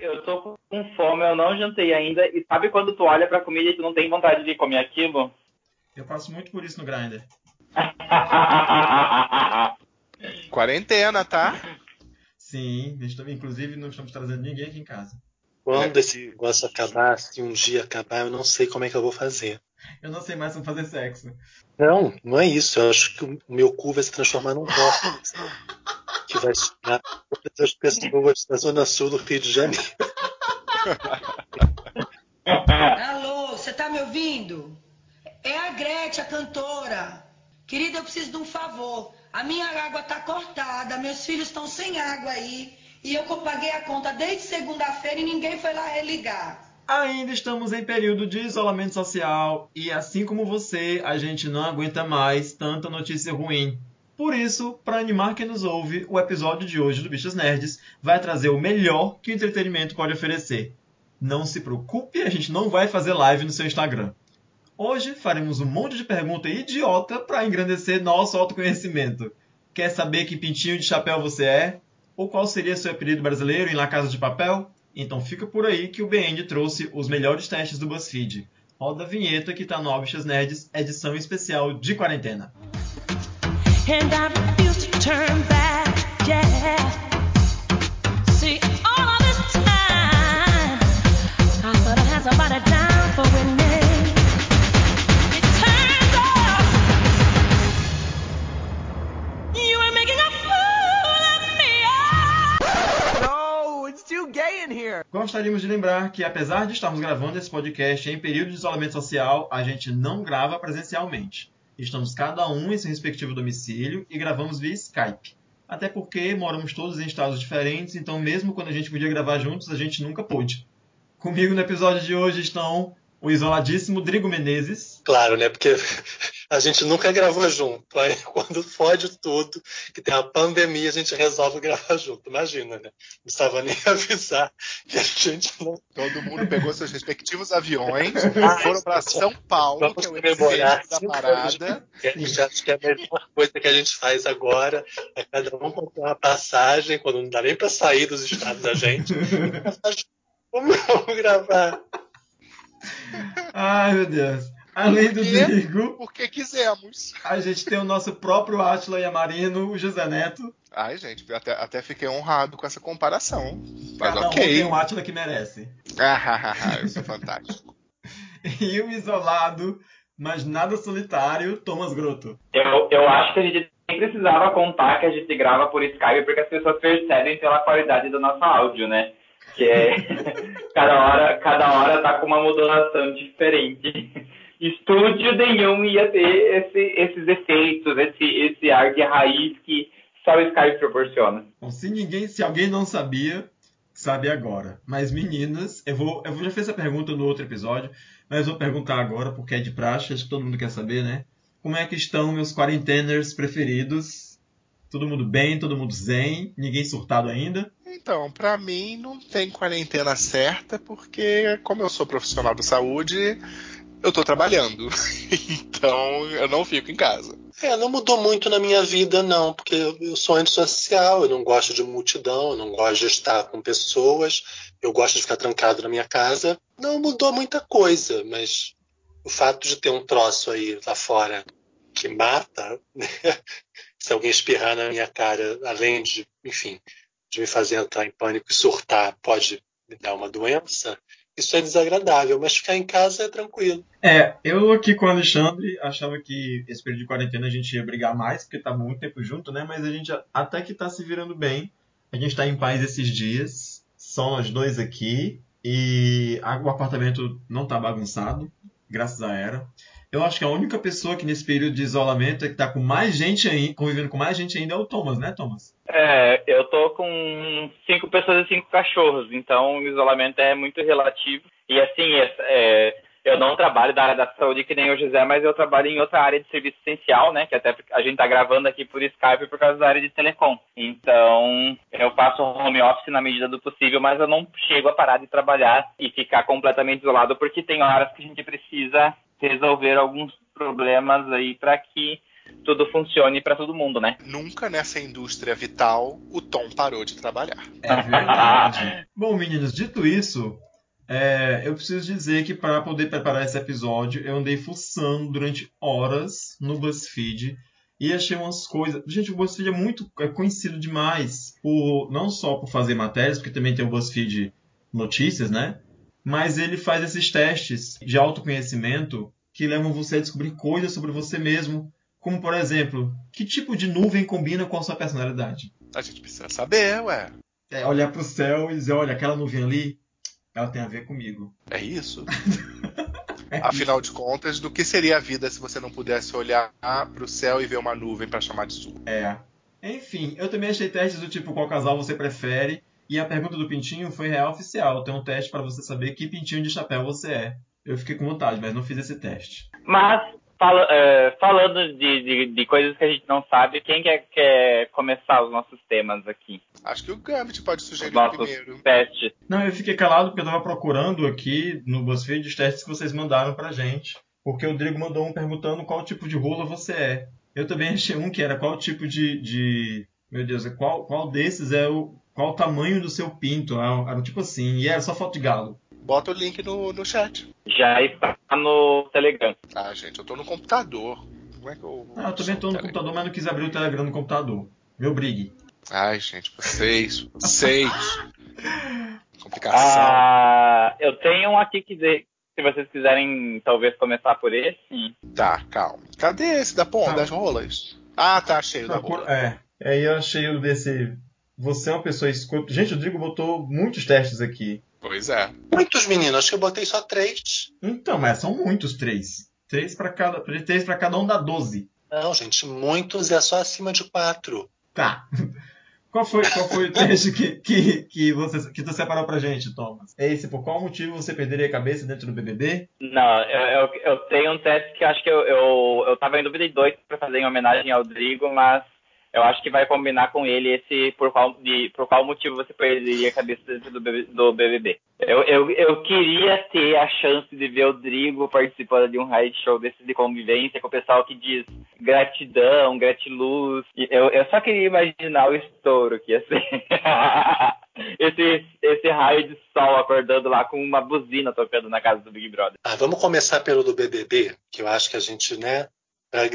Eu, tô com fome, eu não jantei ainda. E sabe quando tu olha pra comida e tu não tem vontade de comer aquilo? Eu passo muito por isso no Grindr. Quarentena, tá? Sim, inclusive não estamos trazendo ninguém aqui em casa. Quando esse negócio acabar, se um dia acabar, eu não sei como é que eu vou fazer. Eu não sei mais como fazer sexo. Não, não é isso. Eu acho que o meu cu vai se transformar num córtex. que vai chegar todas as pessoas da Zona Sul do Rio de Janeiro. Alô, você tá me ouvindo? É a Gretchen, a cantora. Querida, eu preciso de um favor. A minha água tá cortada, meus filhos estão sem água aí. E eu paguei a conta desde segunda-feira e ninguém foi lá religar. Ainda estamos em período de isolamento social e, assim como você, a gente não aguenta mais tanta notícia ruim. Por isso, para animar quem nos ouve, o episódio de hoje do Bichos Nerds vai trazer o melhor que o entretenimento pode oferecer. Não se preocupe, a gente não vai fazer live no seu Instagram. Hoje faremos um monte de pergunta idiota para engrandecer nosso autoconhecimento. Quer saber que pintinho de chapéu você é? Ou qual seria seu apelido brasileiro em La Casa de Papel? Então fica por aí que o BN trouxe os melhores testes do BuzzFeed. Roda a vinheta que tá no Bichas Nerds, edição especial de quarentena. Gostaríamos de lembrar que, apesar de estarmos gravando esse podcast em período de isolamento social, a gente não grava presencialmente. Estamos cada um em seu respectivo domicílio e gravamos via Skype. Até porque moramos todos em estados diferentes, então mesmo quando a gente podia gravar juntos, a gente nunca pôde. Comigo no episódio de hoje estão o isoladíssimo Drigo Menezes. Claro, né? Porque a gente nunca gravou junto. Aí quando fode tudo, que tem uma pandemia, a gente resolve gravar junto. Imagina, né? Não precisava nem avisar que a gente não. Todo mundo pegou seus respectivos aviões, foram para São Paulo, Vamos que é o comemorar epicentro da parada. A gente acha que é a melhor coisa que a gente faz agora é cada um comprar uma passagem, quando não dá nem para sair dos estados da gente. Vamos gravar. Ai, meu Deus. Além do quê? Drigo, Porque quisemos. a gente tem o nosso próprio Átila Yamarino, o José Neto. Ai, gente, até, até fiquei honrado com essa comparação. Mas Cada um ok. tem um Átila que merece. Ah, eu sou fantástico. E o isolado, mas nada solitário, Thomas Grotto. Eu, eu acho que a gente nem precisava contar que a gente grava por Skype, porque as pessoas percebem pela qualidade do nosso áudio, né? Que é cada hora, cada hora tá com uma modulação diferente. Estúdio nenhum ia ter esse, esses efeitos, esse, esse ar de raiz que só o Skype proporciona. Bom, se ninguém, se alguém não sabia, sabe agora. Mas meninas, eu vou, eu já fiz essa pergunta no outro episódio, mas vou perguntar agora porque é de praxe, acho que todo mundo quer saber, né? Como é que estão meus quarenteners preferidos? Todo mundo bem, todo mundo zen, ninguém surtado ainda? Então, pra mim não tem quarentena certa, porque como eu sou profissional da saúde, eu tô trabalhando. Então eu não fico em casa. É, não mudou muito na minha vida, não, porque eu sou antissocial, eu não gosto de multidão, eu não gosto de estar com pessoas, eu gosto de ficar trancado na minha casa. Não mudou muita coisa, mas o fato de ter um troço aí lá fora que mata, né? se alguém espirrar na minha cara, além de, enfim, de me fazer entrar em pânico e surtar, pode me dar uma doença, isso é desagradável, mas ficar em casa é tranquilo. É, eu aqui com o Alexandre achava que esse período de quarentena a gente ia brigar mais, porque tá muito tempo junto, né? Mas a gente até que tá se virando bem. A gente tá em paz esses dias. Só nós dois aqui. E o apartamento não tá bagunçado, graças a Era. Eu acho que a única pessoa que nesse período de isolamento é que tá com mais gente ainda, convivendo com mais gente ainda é o Thomas, né, Thomas? É, eu tô com cinco pessoas e cinco cachorros, então o isolamento é muito relativo. E assim, é- é, eu não trabalho da área da saúde que nem o José, mas eu trabalho em outra área de serviço essencial, né? Que até a gente tá gravando aqui por Skype por causa da área de telecom. Então, eu faço home office na medida do possível, mas eu não chego a parar de trabalhar e ficar completamente isolado, porque tem horas que a gente precisa resolver alguns problemas aí para que tudo funcione para todo mundo, né? Nunca nessa indústria vital o Tom parou de trabalhar. É verdade. Bom, meninos, dito isso, é, eu preciso dizer que para poder preparar esse episódio, eu andei fuçando durante horas no BuzzFeed e achei umas coisas. Gente, o BuzzFeed é muito é conhecido demais por não só por fazer matérias, porque também tem o BuzzFeed Notícias, né? Mas ele faz esses testes de autoconhecimento que levam você a descobrir coisas sobre você mesmo, como por exemplo, que tipo de nuvem combina com a sua personalidade. A gente precisa saber, ué. É olhar para o céu e dizer, olha, aquela nuvem ali, ela tem a ver comigo. É isso? Afinal de contas, do que seria a vida se você não pudesse olhar para o céu e ver uma nuvem para chamar de sua? É. Enfim, eu também achei testes do tipo qual casal você prefere. E a pergunta do pintinho foi real oficial. Tem um teste para você saber que pintinho de chapéu você é. Eu fiquei com vontade, mas não fiz esse teste. Mas, fala, é, falando de, de, de, coisas que a gente não sabe, quem quer, quer começar os nossos temas aqui? Acho que o Gambit pode sugerir primeiro. testes. Não, eu fiquei calado porque eu estava procurando aqui no BuzzFeed os testes que vocês mandaram pra gente. Porque o Rodrigo mandou um perguntando qual tipo de rola você é. Eu também achei um que era qual tipo de. de meu Deus, qual, qual desses é o. Qual o tamanho do seu pinto? Era, era tipo assim, e era só foto de galo. Bota o link no, no chat. Já está no Telegram. Ah, gente, eu tô no computador. Como é que eu. Ah, eu também tô no computador, mas não quis abrir o Telegram no computador. Meu brigue. Ai, gente, vocês, vocês. Complicação. Ah, eu tenho um aqui que de- se vocês quiserem talvez começar por esse. Tá, calma. Cadê esse da ponta, Tá. das rolas? Ah, tá cheio da Procura- rola. É. Aí eu achei o desse. Você é uma pessoa escuta. Gente, o Rodrigo botou muitos testes aqui. Pois é. Muitos meninos, acho que eu botei só três. Então, mas são muitos três. Três pra cada, três pra cada um dá 12. Não, gente, muitos é só acima de quatro. Tá. Qual foi, qual foi o teste que, que, que, você, que tu separou pra gente, Thomas? É esse, por qual motivo você perderia a cabeça dentro do BBB? Não, eu, eu, eu tenho um teste que acho que eu, eu, eu tava em dúvida de dois pra fazer em homenagem ao Rodrigo, mas eu acho que vai combinar com ele esse por qual, de, por qual motivo você perderia a cabeça dentro do, do BBB. Eu, eu, eu queria ter a chance de ver o Rodrigo participando de um reality show desses de convivência com o pessoal que diz gratidão, gratiluz. Eu, eu só queria imaginar o estouro que ia ser. esse, esse raio de sol acordando lá com uma buzina tocando na casa do Big Brother. Ah, vamos começar pelo do BBB, que eu acho que a gente, né, para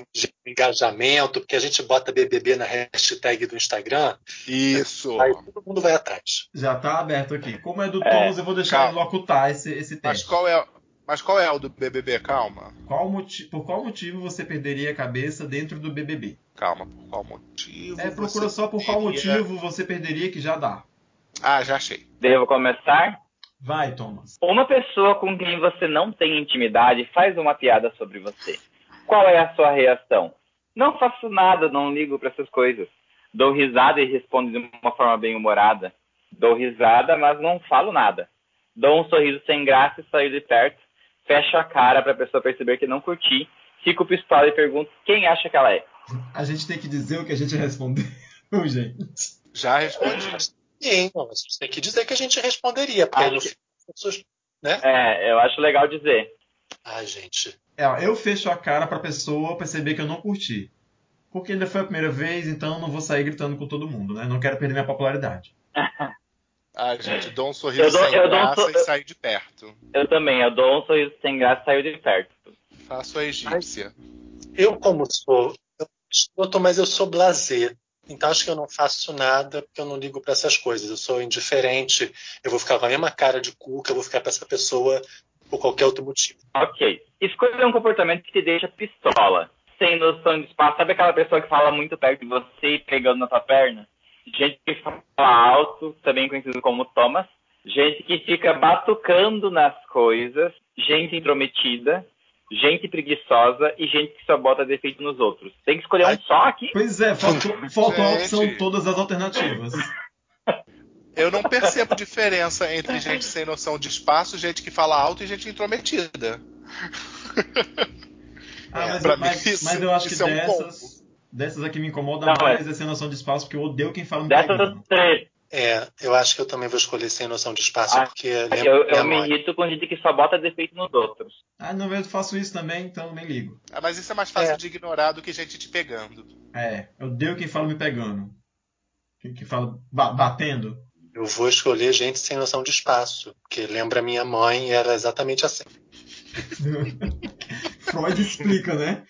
engajamento, porque a gente bota BBB na hashtag do Instagram, Isso. aí todo mundo vai atrás. Já tá aberto aqui. Como é do É, Thomas, eu vou deixar calma. ele locutar esse, esse Mas teste. qual é, mas qual é o do BBB? Calma. Qual moti- por qual motivo você perderia a cabeça dentro do BBB? Calma, por qual motivo? É, procura você só por qual teria- motivo você perderia que já dá. Ah, já achei. Devo começar? Vai, Thomas. Uma pessoa com quem você não tem intimidade faz uma piada sobre você. Qual é a sua reação? Não faço nada, não ligo para essas coisas. Dou risada e respondo de uma forma bem humorada. Dou risada, mas não falo nada. Dou um sorriso sem graça e saio de perto. Fecho a cara para a pessoa perceber que não curti. Fico pistola e pergunto quem acha que ela é. A gente tem que dizer o que a gente respondeu, gente. Já respondi. Sim, não, mas tem que dizer que a gente responderia, porque no Acho. Né? É, eu acho legal dizer. Ai, gente. É, eu fecho a cara pra pessoa perceber que eu não curti. Porque ainda foi a primeira vez, então eu não vou sair gritando com todo mundo, né? Não quero perder minha popularidade. Ah, gente, dou um sorriso Eu dou- sem eu um graça sor- e saio de perto. Eu também, eu dou um sorriso sem graça e saio de perto. Faço a egípcia. Eu, como sou. Eu, escuto, mas eu sou blazer. Então acho que eu não faço nada porque eu não ligo para essas coisas. Eu sou indiferente. Eu vou ficar com a mesma cara de cu que eu vou ficar para essa pessoa por qualquer outro motivo. Ok. Escolha um comportamento que te deixa pistola. Sem noção de espaço. Sabe aquela pessoa que fala muito perto de você e pegando na tua perna? Gente que fala alto, também conhecido como Thomas. Gente que fica batucando nas coisas. Gente intrometida. Gente preguiçosa e gente que só bota defeito nos outros. Tem que escolher Ai. um só aqui. Pois é, faltou, faltou a opção todas as alternativas. Eu não percebo diferença entre gente sem noção de espaço, gente que fala alto e gente intrometida. Ah, mas, pra mas- mim isso- mas eu acho que é um dessas, dessas aqui me incomoda Não, mais é. essa noção de espaço, porque eu odeio quem fala me Dessas pegando. três. É, eu acho que eu também vou escolher sem noção de espaço, Ah, porque Eu, minha eu me mãe. irrito com gente que só bota defeito nos outros. Ah, não, eu faço isso também, então nem ligo. Ah, mas isso é mais fácil É. de ignorar do que gente te pegando. É, eu odeio quem fala me pegando. Quem que fala ba- batendo. Eu vou escolher gente sem noção de espaço, porque lembra minha mãe e era exatamente assim. Freud explica, né?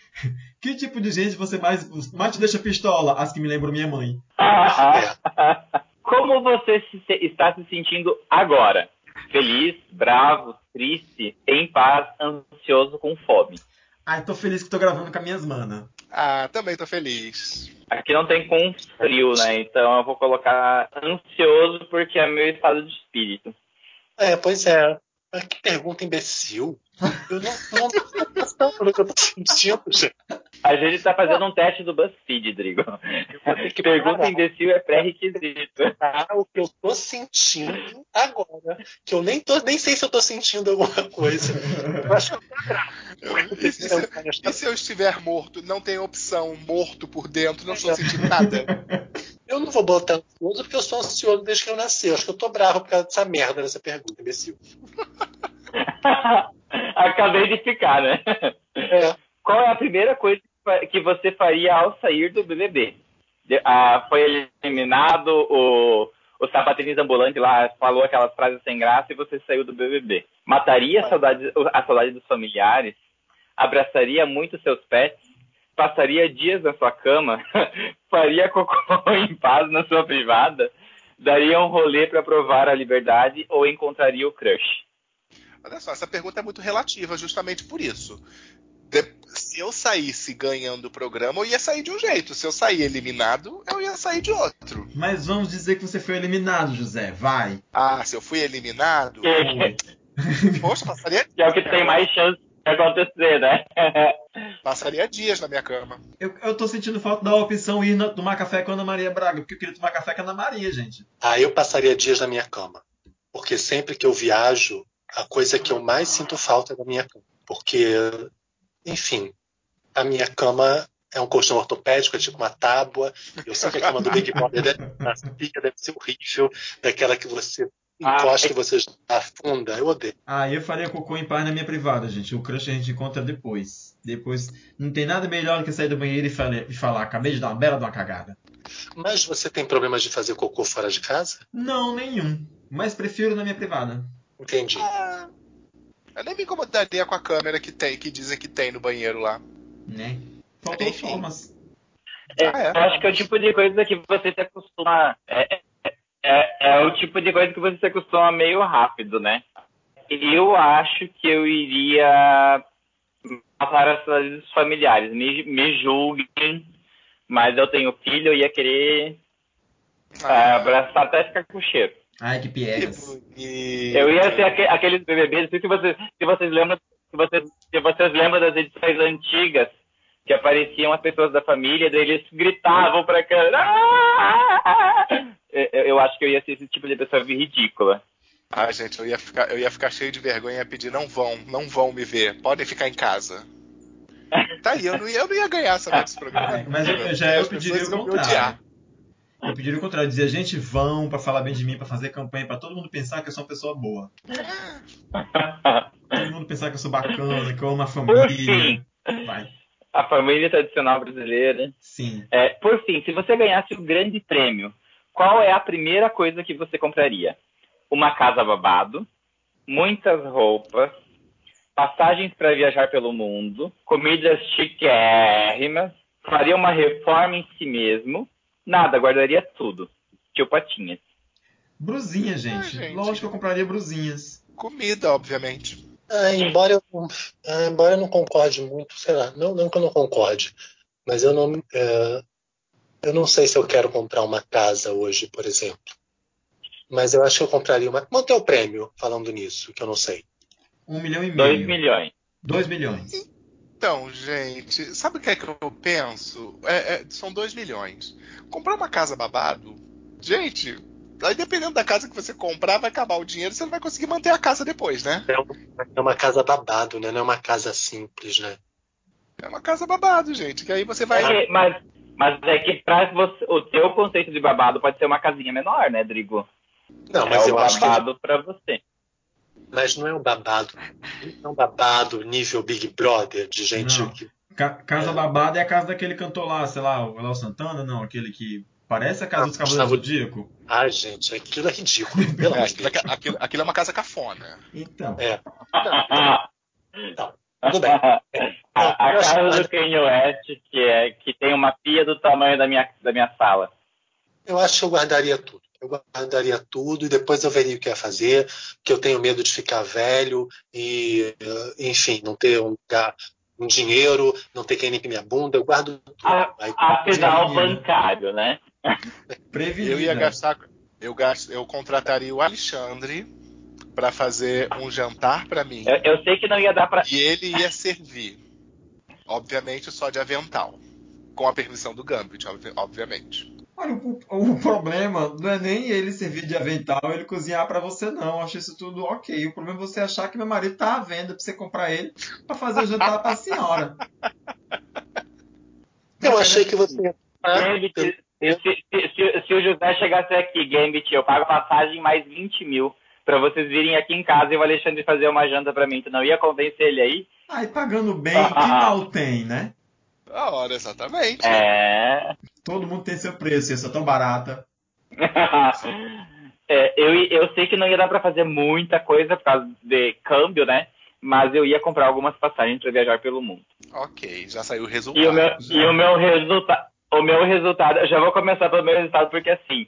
Que tipo de gente você mais, mais te deixa pistola? As que me lembram minha mãe. Como você se- se- está se sentindo agora? Feliz, bravo, triste, em paz, ansioso, com fome. Ai, tô feliz que tô gravando com as minhas manas. Ah, também tô feliz. Aqui não tem com frio, né? Então eu vou colocar ansioso porque é meu estado de espírito. É, pois é. Mas que pergunta imbecil. Eu não, não pensando no que eu tô sentindo, gente. A gente tá fazendo um teste do BuzzFeed, Drigo. que Pergunta imbecil é pré-requisito. Ah, o que eu tô sentindo agora. Que eu nem, tô, nem sei se eu tô sentindo alguma coisa. Eu acho que eu tô grave. E se, e se eu estiver morto, não tem opção morto por dentro, não estou sentindo nada? Eu não vou botar ansioso porque eu sou ansioso desde que eu nasci. Eu acho que eu tô bravo por causa dessa merda dessa pergunta, imbecil. Acabei de ficar, né? É. Qual é a primeira coisa que você faria ao sair do BBB? Ah, foi eliminado, o, o sapatênis ambulante lá falou aquelas frases sem graça e você saiu do BBB. Mataria a saudade, a saudade dos familiares? Abraçaria muito seus pets? Passaria dias na sua cama? Faria cocô em paz na sua privada? Daria um rolê para provar a liberdade ou encontraria o crush? Olha só, essa pergunta é muito relativa, justamente por isso. De- se eu saísse ganhando o programa, eu ia sair de um jeito. Se eu sair eliminado, eu ia sair de outro. Mas vamos dizer que você foi eliminado, José. Vai. Ah, se eu fui eliminado, Foi. poxa, passaria, Que é o que tem mais chance de acontecer, né? passaria dias na minha cama. Eu, eu tô sentindo falta da opção ir na- tomar café com a Ana Maria Braga, porque eu queria tomar café com a Ana Maria, gente. Aí eu passaria dias na minha cama. Porque sempre que eu viajo, a coisa que eu mais sinto falta é da minha cama. Porque, enfim, a minha cama é um colchão ortopédico, é tipo uma tábua. Eu sei que a cama do Big Brother deve, deve ser horrível, daquela que você Ah, encosta é- e você já afunda. Eu odeio. Ah, eu faria cocô em paz na minha privada, gente. O crush a gente encontra depois. Depois, não tem nada melhor do que sair do banheiro e, fale- e falar, acabei de dar uma bela de uma cagada. Mas você tem problemas de fazer cocô fora de casa? Não, nenhum. Mas prefiro na minha privada. Entendi. Ah, eu nem me incomodaria com a câmera que tem, que dizem que tem no banheiro lá. Né? Faltou Enfim. formas. É, Ah, é? Eu acho que é o tipo de coisa que você se acostuma. É, é, é o tipo de coisa que você se acostuma meio rápido, né? Eu acho que eu iria matar dos familiares. Me, me julguem, mas eu tenho filho, eu ia querer ah, abraçar até ficar com cheiro. Ai, que que piegas. bonito. Eu ia ser aque- aqueles BBBs, não sei se vocês, se vocês lembram, se vocês, se vocês lembram das edições antigas que apareciam as pessoas da família, daí eles gritavam pra câmera. "Ah!" Eu, eu acho que eu ia ser esse tipo de pessoa ridícula. Ah, gente, eu ia, ficar, eu ia ficar cheio de vergonha e pedir, não vão, não vão me ver, podem ficar em casa. Tá aí, eu não ia, eu não ia ganhar essa desse programa. É, mas eu- já eu pediria o contrário. Pediria o contrário. Dizer, gente, vão pra falar bem de mim, pra fazer campanha, pra todo mundo pensar que eu sou uma pessoa boa. Todo mundo pensar que eu sou bacana, que eu amo a família. Vai. a família tradicional brasileira. Sim. É, por fim, se você ganhasse o grande prêmio, qual é a primeira coisa que você compraria? Uma casa babado, muitas roupas, passagens para viajar pelo mundo, comidas chiquérrimas, faria uma reforma em si mesmo, nada, guardaria tudo. Tio Patinhas. Brusinha, gente. gente. Lógico que eu compraria brusinhas. Comida, obviamente. Ah, embora, eu, não- ah, embora eu não concorde muito, sei lá, não, não que eu não concorde, mas eu não, é, eu não sei se eu quero comprar uma casa hoje, por exemplo. Mas eu acho que eu compraria uma. Quanto é o prêmio, falando nisso, que eu não sei? Um milhão e meio. Dois milhões. Dois milhões. Então, gente, sabe o que é que eu penso? É, é, são 2 milhões. Comprar uma casa babado, gente, aí dependendo da casa que você comprar, vai acabar o dinheiro, você não vai conseguir manter a casa depois, né? É uma casa babado, né? Não é uma casa simples, né? É uma casa babado, gente, que aí você vai. É, mas, Mas é que pra você, o teu conceito de babado pode ser uma casinha menor, né, Drigo? Não, mas é eu o acho que. babado pra você. Mas não é um babado. Não é um babado nível Big Brother, de gente Não. que. Ca- casa É. babada é a casa daquele cantor lá, sei lá, o Léo Santana, não, aquele que parece a casa Ah, dos Cavaleiros do Zodíaco. Ai, gente, aquilo é ridículo. Pelo É, aquilo, Deus. aquilo- aquilo é uma casa cafona. Então, É. Tudo bem. a, a Eu acho- casa do Kanye West, que, é, que tem uma pia do tamanho da minha, da minha sala. Eu acho que eu guardaria tudo. Eu guardaria tudo e depois eu veria o que ia fazer, porque eu tenho medo de ficar velho e, eh, enfim, não ter um lugar, um dinheiro, não ter quem limpe minha bunda. Eu guardo tudo. A- Aí, Afinal, bancário, né? prevenida. Eu ia gastar. Eu, gasto, eu contrataria o Alexandre pra fazer um jantar pra mim. Eu, eu sei que não ia dar pra. E ele ia servir. Obviamente só de avental. Com a permissão do Gambit, obvi- obviamente. Olha, o, o problema não é nem ele servir de avental, ele cozinhar pra você, não. Eu acho isso tudo ok. O problema é você achar que meu marido tá à venda pra você comprar ele pra fazer o jantar pra senhora. eu achei que você. Gambit, se, se- se- se o José chegasse aqui, Gambit, eu pago passagem mais 20 mil pra vocês virem aqui em casa e o Alexandre fazer uma janta pra mim. Tu não ia convencer ele aí? Aí pagando bem, que mal tem, né? A hora, exatamente. É. Todo mundo tem seu preço, isso é tão barata. É, eu, eu sei que não ia dar pra fazer muita coisa por causa de câmbio, né? Mas eu ia comprar algumas passagens pra viajar pelo mundo. Ok, já saiu o E resultado. o meu, e o meu resultado. O meu resultado, eu já vou começar pelo meu resultado, porque assim,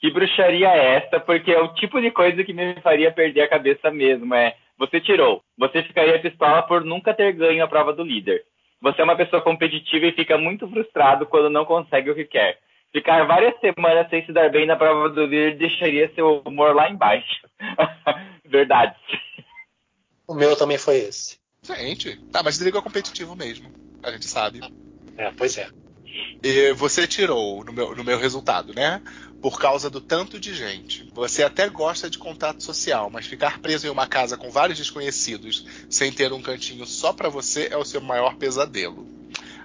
que bruxaria é essa? Porque é o tipo de coisa que me faria perder a cabeça mesmo. É, você tirou, você ficaria pistola por nunca ter ganho a prova do líder. Você é uma pessoa competitiva e fica muito frustrado quando não consegue o que quer. Ficar várias semanas sem se dar bem na prova do líder deixaria seu humor lá embaixo. Verdade. O meu também foi esse. Gente, tá, mas Drigo é competitivo mesmo. A gente sabe. É, pois é. E você tirou no meu, no meu resultado, né? Por causa do tanto de gente. Você até gosta de contato social, mas ficar preso em uma casa com vários desconhecidos sem ter um cantinho só pra você é o seu maior pesadelo.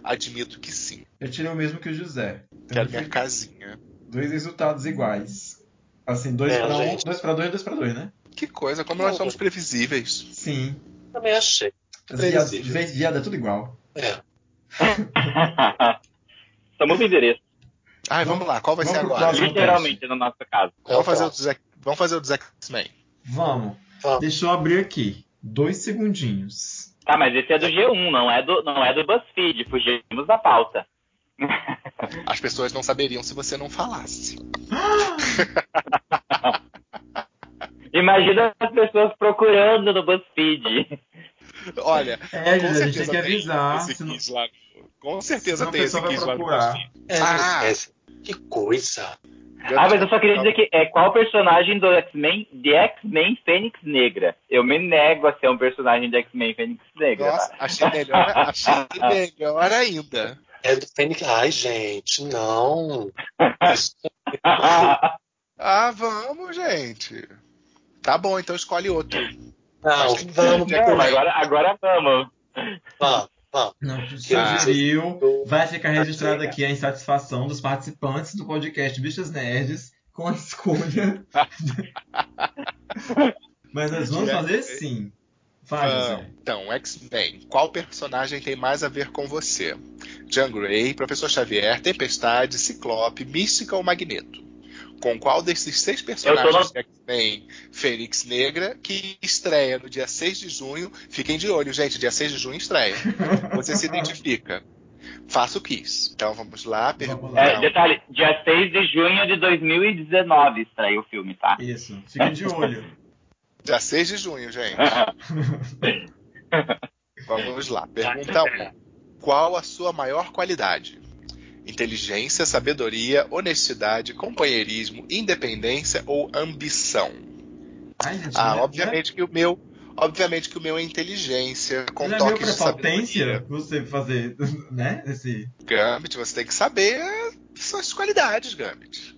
Admito que sim. Eu tirei o mesmo que o José. Quero minha casinha. dois resultados iguais. Assim, dois É, pra um, dois pra dois, dois pra dois, né? Que coisa, como nós somos previsíveis. Sim. Também achei. Vez viada é tudo igual. É. Estamos no endereço. Ai, vamos lá, qual vai Vamos ser agora? Literalmente no nosso caso. Qual Vamos fazer, o o dos, X- vamos fazer o dos X-Men. Vamos. Vamos. Deixa eu abrir aqui. Dois segundinhos. Tá, mas esse é do G1, não é do, não é do BuzzFeed. Fugimos da pauta. As pessoas não saberiam se você não falasse. Imagina as pessoas procurando no BuzzFeed. Olha, É, com José, a gente tem certeza que avisar. esse senão- quiz lá. Com certeza tem esse quiz lá no. É, Ah. esse- Que coisa. Ah, mas eu só queria dizer que é qual personagem do X-Men de X-Men Fênix Negra? Eu me nego a ser um personagem de X-Men Fênix Negra. Nossa, achei melhor, achei melhor ainda. É do Fênix. Ai, gente, não. Ah, vamos, gente. Tá bom, então escolhe outro. Não, vamos, Não, agora, agora vamos. vamos, vamos. Não, sugeriu. Vai ficar registrada aqui a insatisfação dos participantes do podcast Bichas Nerds com a escolha. Mas nós vamos fazer sim. Vai, Ah, então, X-Men. Qual personagem tem mais a ver com você? Jean Grey, Professor Xavier, Tempestade, Ciclope, Mística ou Magneto? Com qual desses seis personagens Eu tô de X-Men Fênix Negra, que estreia no dia 6 de junho, fiquem de olho, gente, dia 6 de junho estreia. Você se identifica. Faça o quiz. Então vamos lá, Vamos pergunta. É, detalhe, dia 6 de junho de 2019 estreia o filme, tá? Isso, fiquem de olho. Dia 6 de junho, gente. Vamos lá. Pergunta 1. Qual a sua maior qualidade? Inteligência, sabedoria, honestidade, companheirismo, independência ou ambição? Ai, gente, Ah, já- obviamente que o meu, obviamente que o meu é inteligência com Já, toques de sabedoria. você fazer, né? Esse. Gambit, você tem que saber suas qualidades, Gambit.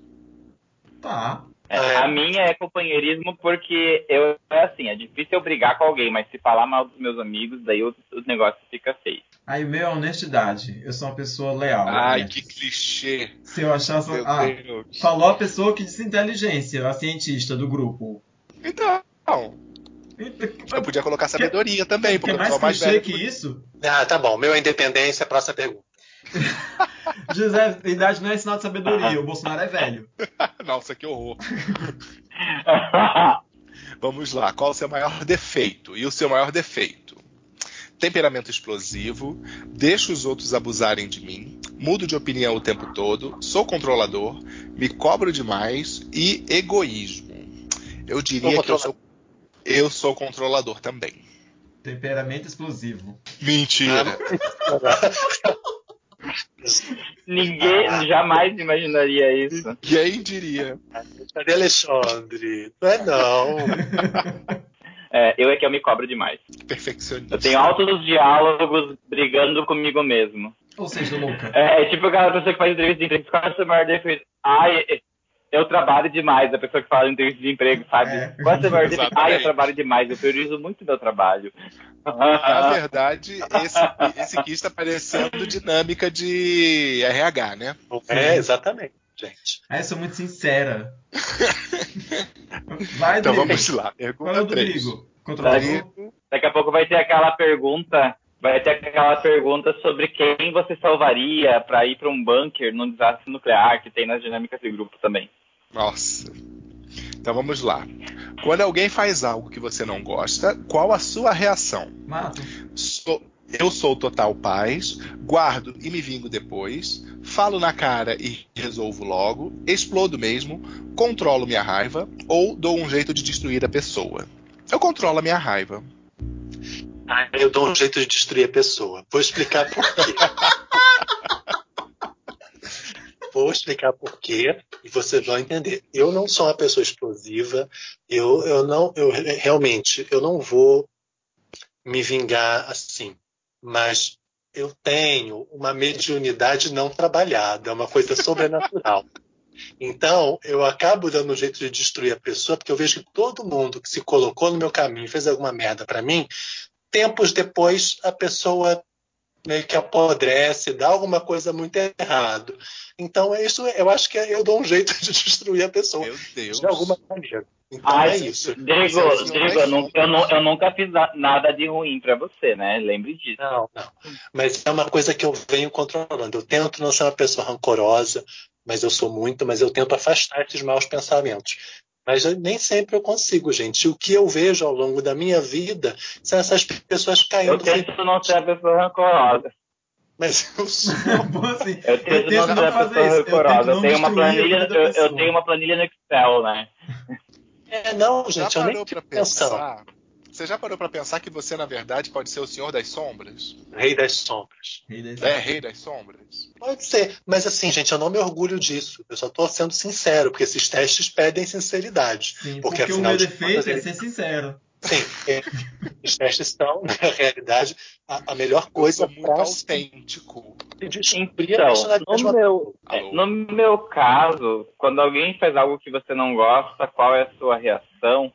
Tá. É, É. A minha é companheirismo porque eu é assim, é difícil eu brigar com alguém, mas se falar mal dos meus amigos, daí o, o negócio fica feio. Aí o meu é honestidade. Eu sou uma pessoa leal. Ai, né? que clichê. Se eu achar. Meu Ah, Deus. falou a pessoa que disse inteligência, a cientista do grupo. Então, eu podia colocar sabedoria também, porque eu mais sou mais clichê velho. que isso? Ah, tá bom. Meu é independência, próxima pergunta. José, idade não é sinal de sabedoria. O Bolsonaro é velho. Nossa, que horror. Vamos lá, qual o seu maior defeito? E o seu maior defeito? Temperamento explosivo, deixo os outros abusarem de mim, mudo de opinião o tempo todo, sou controlador, me cobro demais e egoísmo. Eu diria Sou que eu sou, eu sou controlador também. Temperamento explosivo. Mentira. Ninguém jamais imaginaria isso. Quem diria? Cadê Alexandre? Não é não. É, eu é que eu me cobro demais. Perfeccionista. Eu tenho altos diálogos brigando comigo mesmo. Ou seja, louca. É, é tipo aquela pessoa que faz entrevista de qual é o seu maior defeito? Ai, eu trabalho demais, a pessoa que fala em entrevista de emprego, sabe? É. É maior defeito? Ai, eu trabalho demais, eu priorizo muito meu trabalho. Na verdade, esse, esse aqui está parecendo dinâmica de RH, né? É, exatamente, gente. Ah, eu sou muito sincera. Vai, Então Drigo. vamos lá. É Pergunta o do 3. Drigo? Controlador? Daqui a pouco vai ter aquela pergunta, vai ter aquela pergunta sobre quem você salvaria para ir para um bunker num desastre nuclear que tem nas dinâmicas de grupo também. Nossa. Então vamos lá. Quando alguém faz algo que você não gosta, qual a sua reação? Mato. Sou- eu sou total paz, guardo e me vingo depois, falo na cara e resolvo logo, explodo mesmo, controlo minha raiva ou dou um jeito de destruir a pessoa. Eu controlo a minha raiva. Ah, eu dou um jeito de destruir a pessoa. Vou explicar por quê. Vou explicar por quê e vocês vão entender. Eu não sou uma pessoa explosiva. Eu, eu não, eu re- realmente, eu não vou me vingar assim. Mas eu tenho uma mediunidade não trabalhada, é uma coisa sobrenatural. Então, eu acabo dando um jeito de destruir a pessoa, porque eu vejo que todo mundo que se colocou no meu caminho fez alguma merda para mim, tempos depois a pessoa meio que apodrece, dá alguma coisa muito errado. Então, é isso, eu acho que eu dou um jeito de destruir a pessoa, Meu Deus. de alguma maneira. Então, Ai, é isso. Drigo, Você é eu, nu- eu nu- eu nunca fiz na- nada de ruim para você, né? Lembre disso. Não, não. Mas é uma coisa que eu venho controlando. Eu tento não ser uma pessoa rancorosa, mas eu sou muito, mas eu tento afastar esses maus pensamentos. Mas eu- nem sempre eu consigo, gente. O que eu vejo ao longo da minha vida são essas pessoas Eu caindo. sem- tento não ser a pessoa rancorosa. Mas eu sou. Assim, Eu tento, tento não ser a pessoa. Eu rancorosa. Eu, não tenho uma planilha, eu, eu tenho uma planilha no Excel, né? É, não, Já gente, eu nem parou pra fico pensando. pensar? Você já parou pra pensar que você, na verdade, pode ser o Senhor das Sombras? Rei das sombras. Rei É, Rei das Sombras? Pode ser, mas assim, gente, eu não me orgulho disso. Eu só estou sendo sincero, porque esses testes pedem sinceridade. Sim, Porque, porque, o meu de defeito contas, é ele- ser sincero. Sim, é, os testes são, na realidade, a, a melhor Eu coisa sou muito para autêntico. Então, no meu, é, Alô? no meu caso, quando alguém faz algo que você não gosta, qual é a sua reação?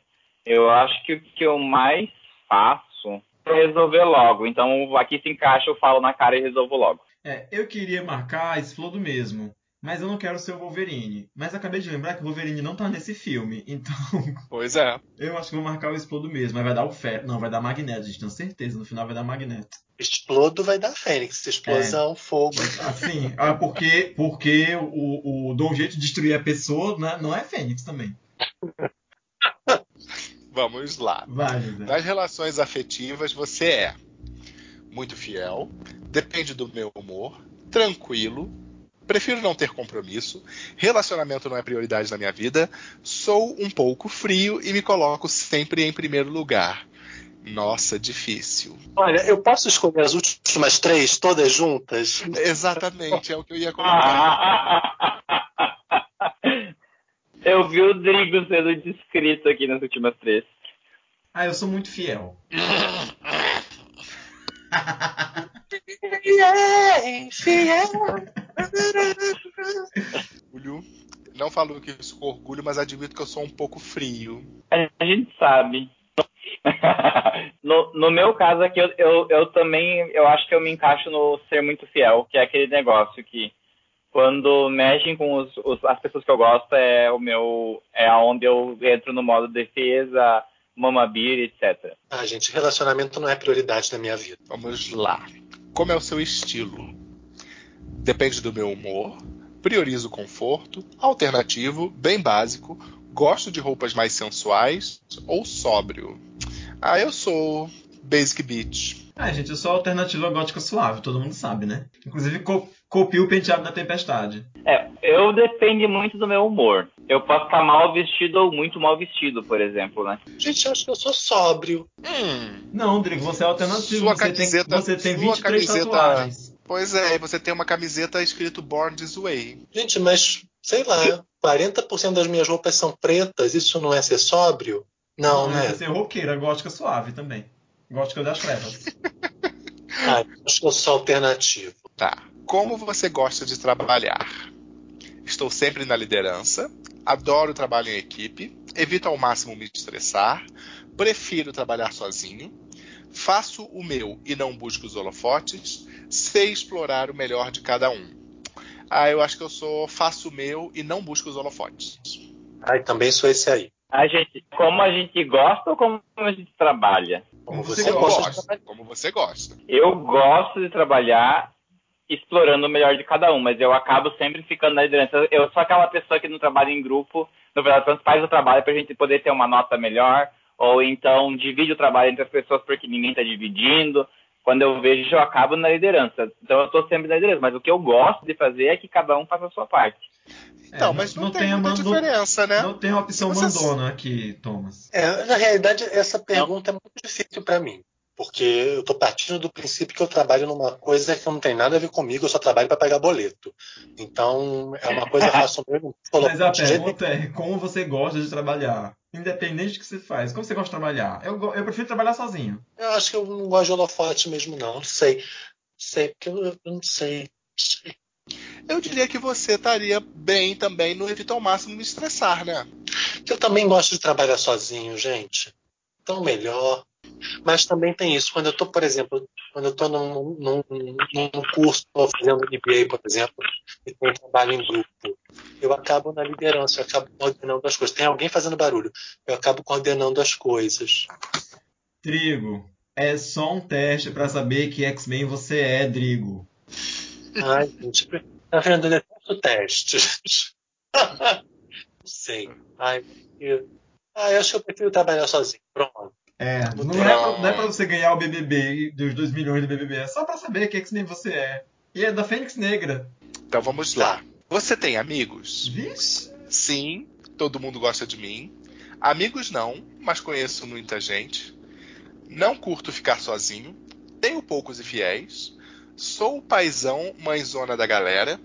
Eu acho que o que eu mais faço é resolver logo. Então, aqui se encaixa, eu falo na cara e resolvo logo. É, eu queria marcar Explodo mesmo, mas eu não quero ser o Wolverine. Mas acabei de lembrar que o Wolverine não tá nesse filme, então Pois é. eu acho que vou marcar o Explodo mesmo. Mas vai dar o Fé. Não, vai dar Magneto, gente, tenho certeza. No final vai dar Magneto. Explodo vai dar Fênix, explosão, fogo. Assim, ah, porque, porque o, o dou um jeito de destruir a pessoa né, não é Fênix também. Vamos lá. Vai. Nas relações afetivas, você é muito fiel, depende do meu humor, tranquilo, prefiro não ter compromisso, relacionamento não é prioridade na minha vida, sou um pouco frio e me coloco sempre em primeiro lugar. Nossa, difícil. Olha, eu posso escolher as últimas três, todas juntas? Exatamente, é o que eu ia colocar. Eu vi o Drigo sendo descrito aqui nas últimas três. Ah, eu sou muito fiel. Fiel, fiel. Julio, Não falo que isso com orgulho, mas admito que eu sou um pouco frio. A gente sabe. no, no, meu caso aqui, eu, eu, eu, também eu acho que eu me encaixo no ser muito fiel, que é aquele negócio que quando mexem com os, os, as pessoas que eu gosto é o meu é aonde eu entro no modo defesa, mamabir, etc. Ah, gente, relacionamento não é prioridade na minha vida. Vamos lá. Como é o seu estilo? Depende do meu humor. Priorizo conforto, alternativo, bem básico, gosto de roupas mais sensuais ou sóbrio. Ah, eu sou basic beach. Ah, gente, eu sou alternativa gótica suave, todo mundo sabe, né? Inclusive co copio o penteado da tempestade. É, eu depende muito do meu humor. Eu posso estar mal vestido ou muito mal vestido, por exemplo, né? Gente, eu acho que eu sou sóbrio. Hum. Não, Drigo, você é alternativo. Sua você camiseta, tem, você tem 23 camiseta, tatuagens. Pois é, você tem uma camiseta escrito Born This Way. Gente, mas, sei lá, 40% das minhas roupas são pretas, isso não é ser sóbrio? Não, não né? É ser roqueira, gótica suave também. Gótica das trevas. ah, acho que eu sou alternativo. Tá. Como você gosta de trabalhar? Estou sempre na liderança, adoro trabalho em equipe, evito ao máximo me estressar, prefiro trabalhar sozinho, faço o meu e não busco os holofotes, sei explorar o melhor de cada um. Ah, eu acho que eu sou faço o meu e não busco os holofotes. Ah, também sou esse aí. A gente, como a gente gosta ou como a gente trabalha? Como você, gosta. Como você gosta. Eu gosto de trabalhar explorando o melhor de cada um, mas eu acabo sempre ficando na liderança. Eu sou aquela pessoa que não trabalha em grupo, no verdade, faz o trabalho para a gente poder ter uma nota melhor, ou então divide o trabalho entre as pessoas porque ninguém está dividindo. Quando eu vejo, eu acabo na liderança. Então eu estou sempre na liderança, mas o que eu gosto de fazer é que cada um faça a sua parte. Então, é, mas não, não tem, tem muita diferença, né? Não tem uma opção Você... mandona aqui, Thomas. É, na realidade, essa pergunta é muito difícil para mim. Porque eu estou partindo do princípio que eu trabalho numa coisa que não tem nada a ver comigo, eu só trabalho para pagar boleto. Então, é uma coisa mesmo. Mas a pergunta é: como você gosta de trabalhar? Independente do que você faz, como você gosta de trabalhar? Eu, eu prefiro trabalhar sozinho. Eu acho que eu não gosto de holofote mesmo, não. Não sei. Sei, porque eu, eu não sei. Eu diria que você estaria bem também no evitar ao máximo me estressar, né? Eu também gosto de trabalhar sozinho, gente. Então melhor. Mas também tem isso. Quando eu estou, por exemplo, quando eu estou num, num, num, curso, estou fazendo MBA, por exemplo, e tem trabalho em grupo, eu acabo na liderança, eu acabo coordenando as coisas. Tem alguém fazendo barulho, eu acabo coordenando as coisas. Trigo, é só um teste para saber que X-Men você é, Drigo. Ai, gente, tá vendo? Eu detesto testes. Não sei. Ai, eu... Ah, eu acho que eu prefiro trabalhar sozinho. Pronto. É, não é, pra, não é pra você ganhar o BBB, dos 2 milhões de BBB, é só pra saber que é que nem você é. E é da Fênix Negra. Então vamos lá. Você tem amigos? Vixe. Sim, todo mundo gosta de mim. Amigos não, mas conheço muita gente. Não curto ficar sozinho. Tenho poucos e fiéis. Sou o paizão mãezona da galera.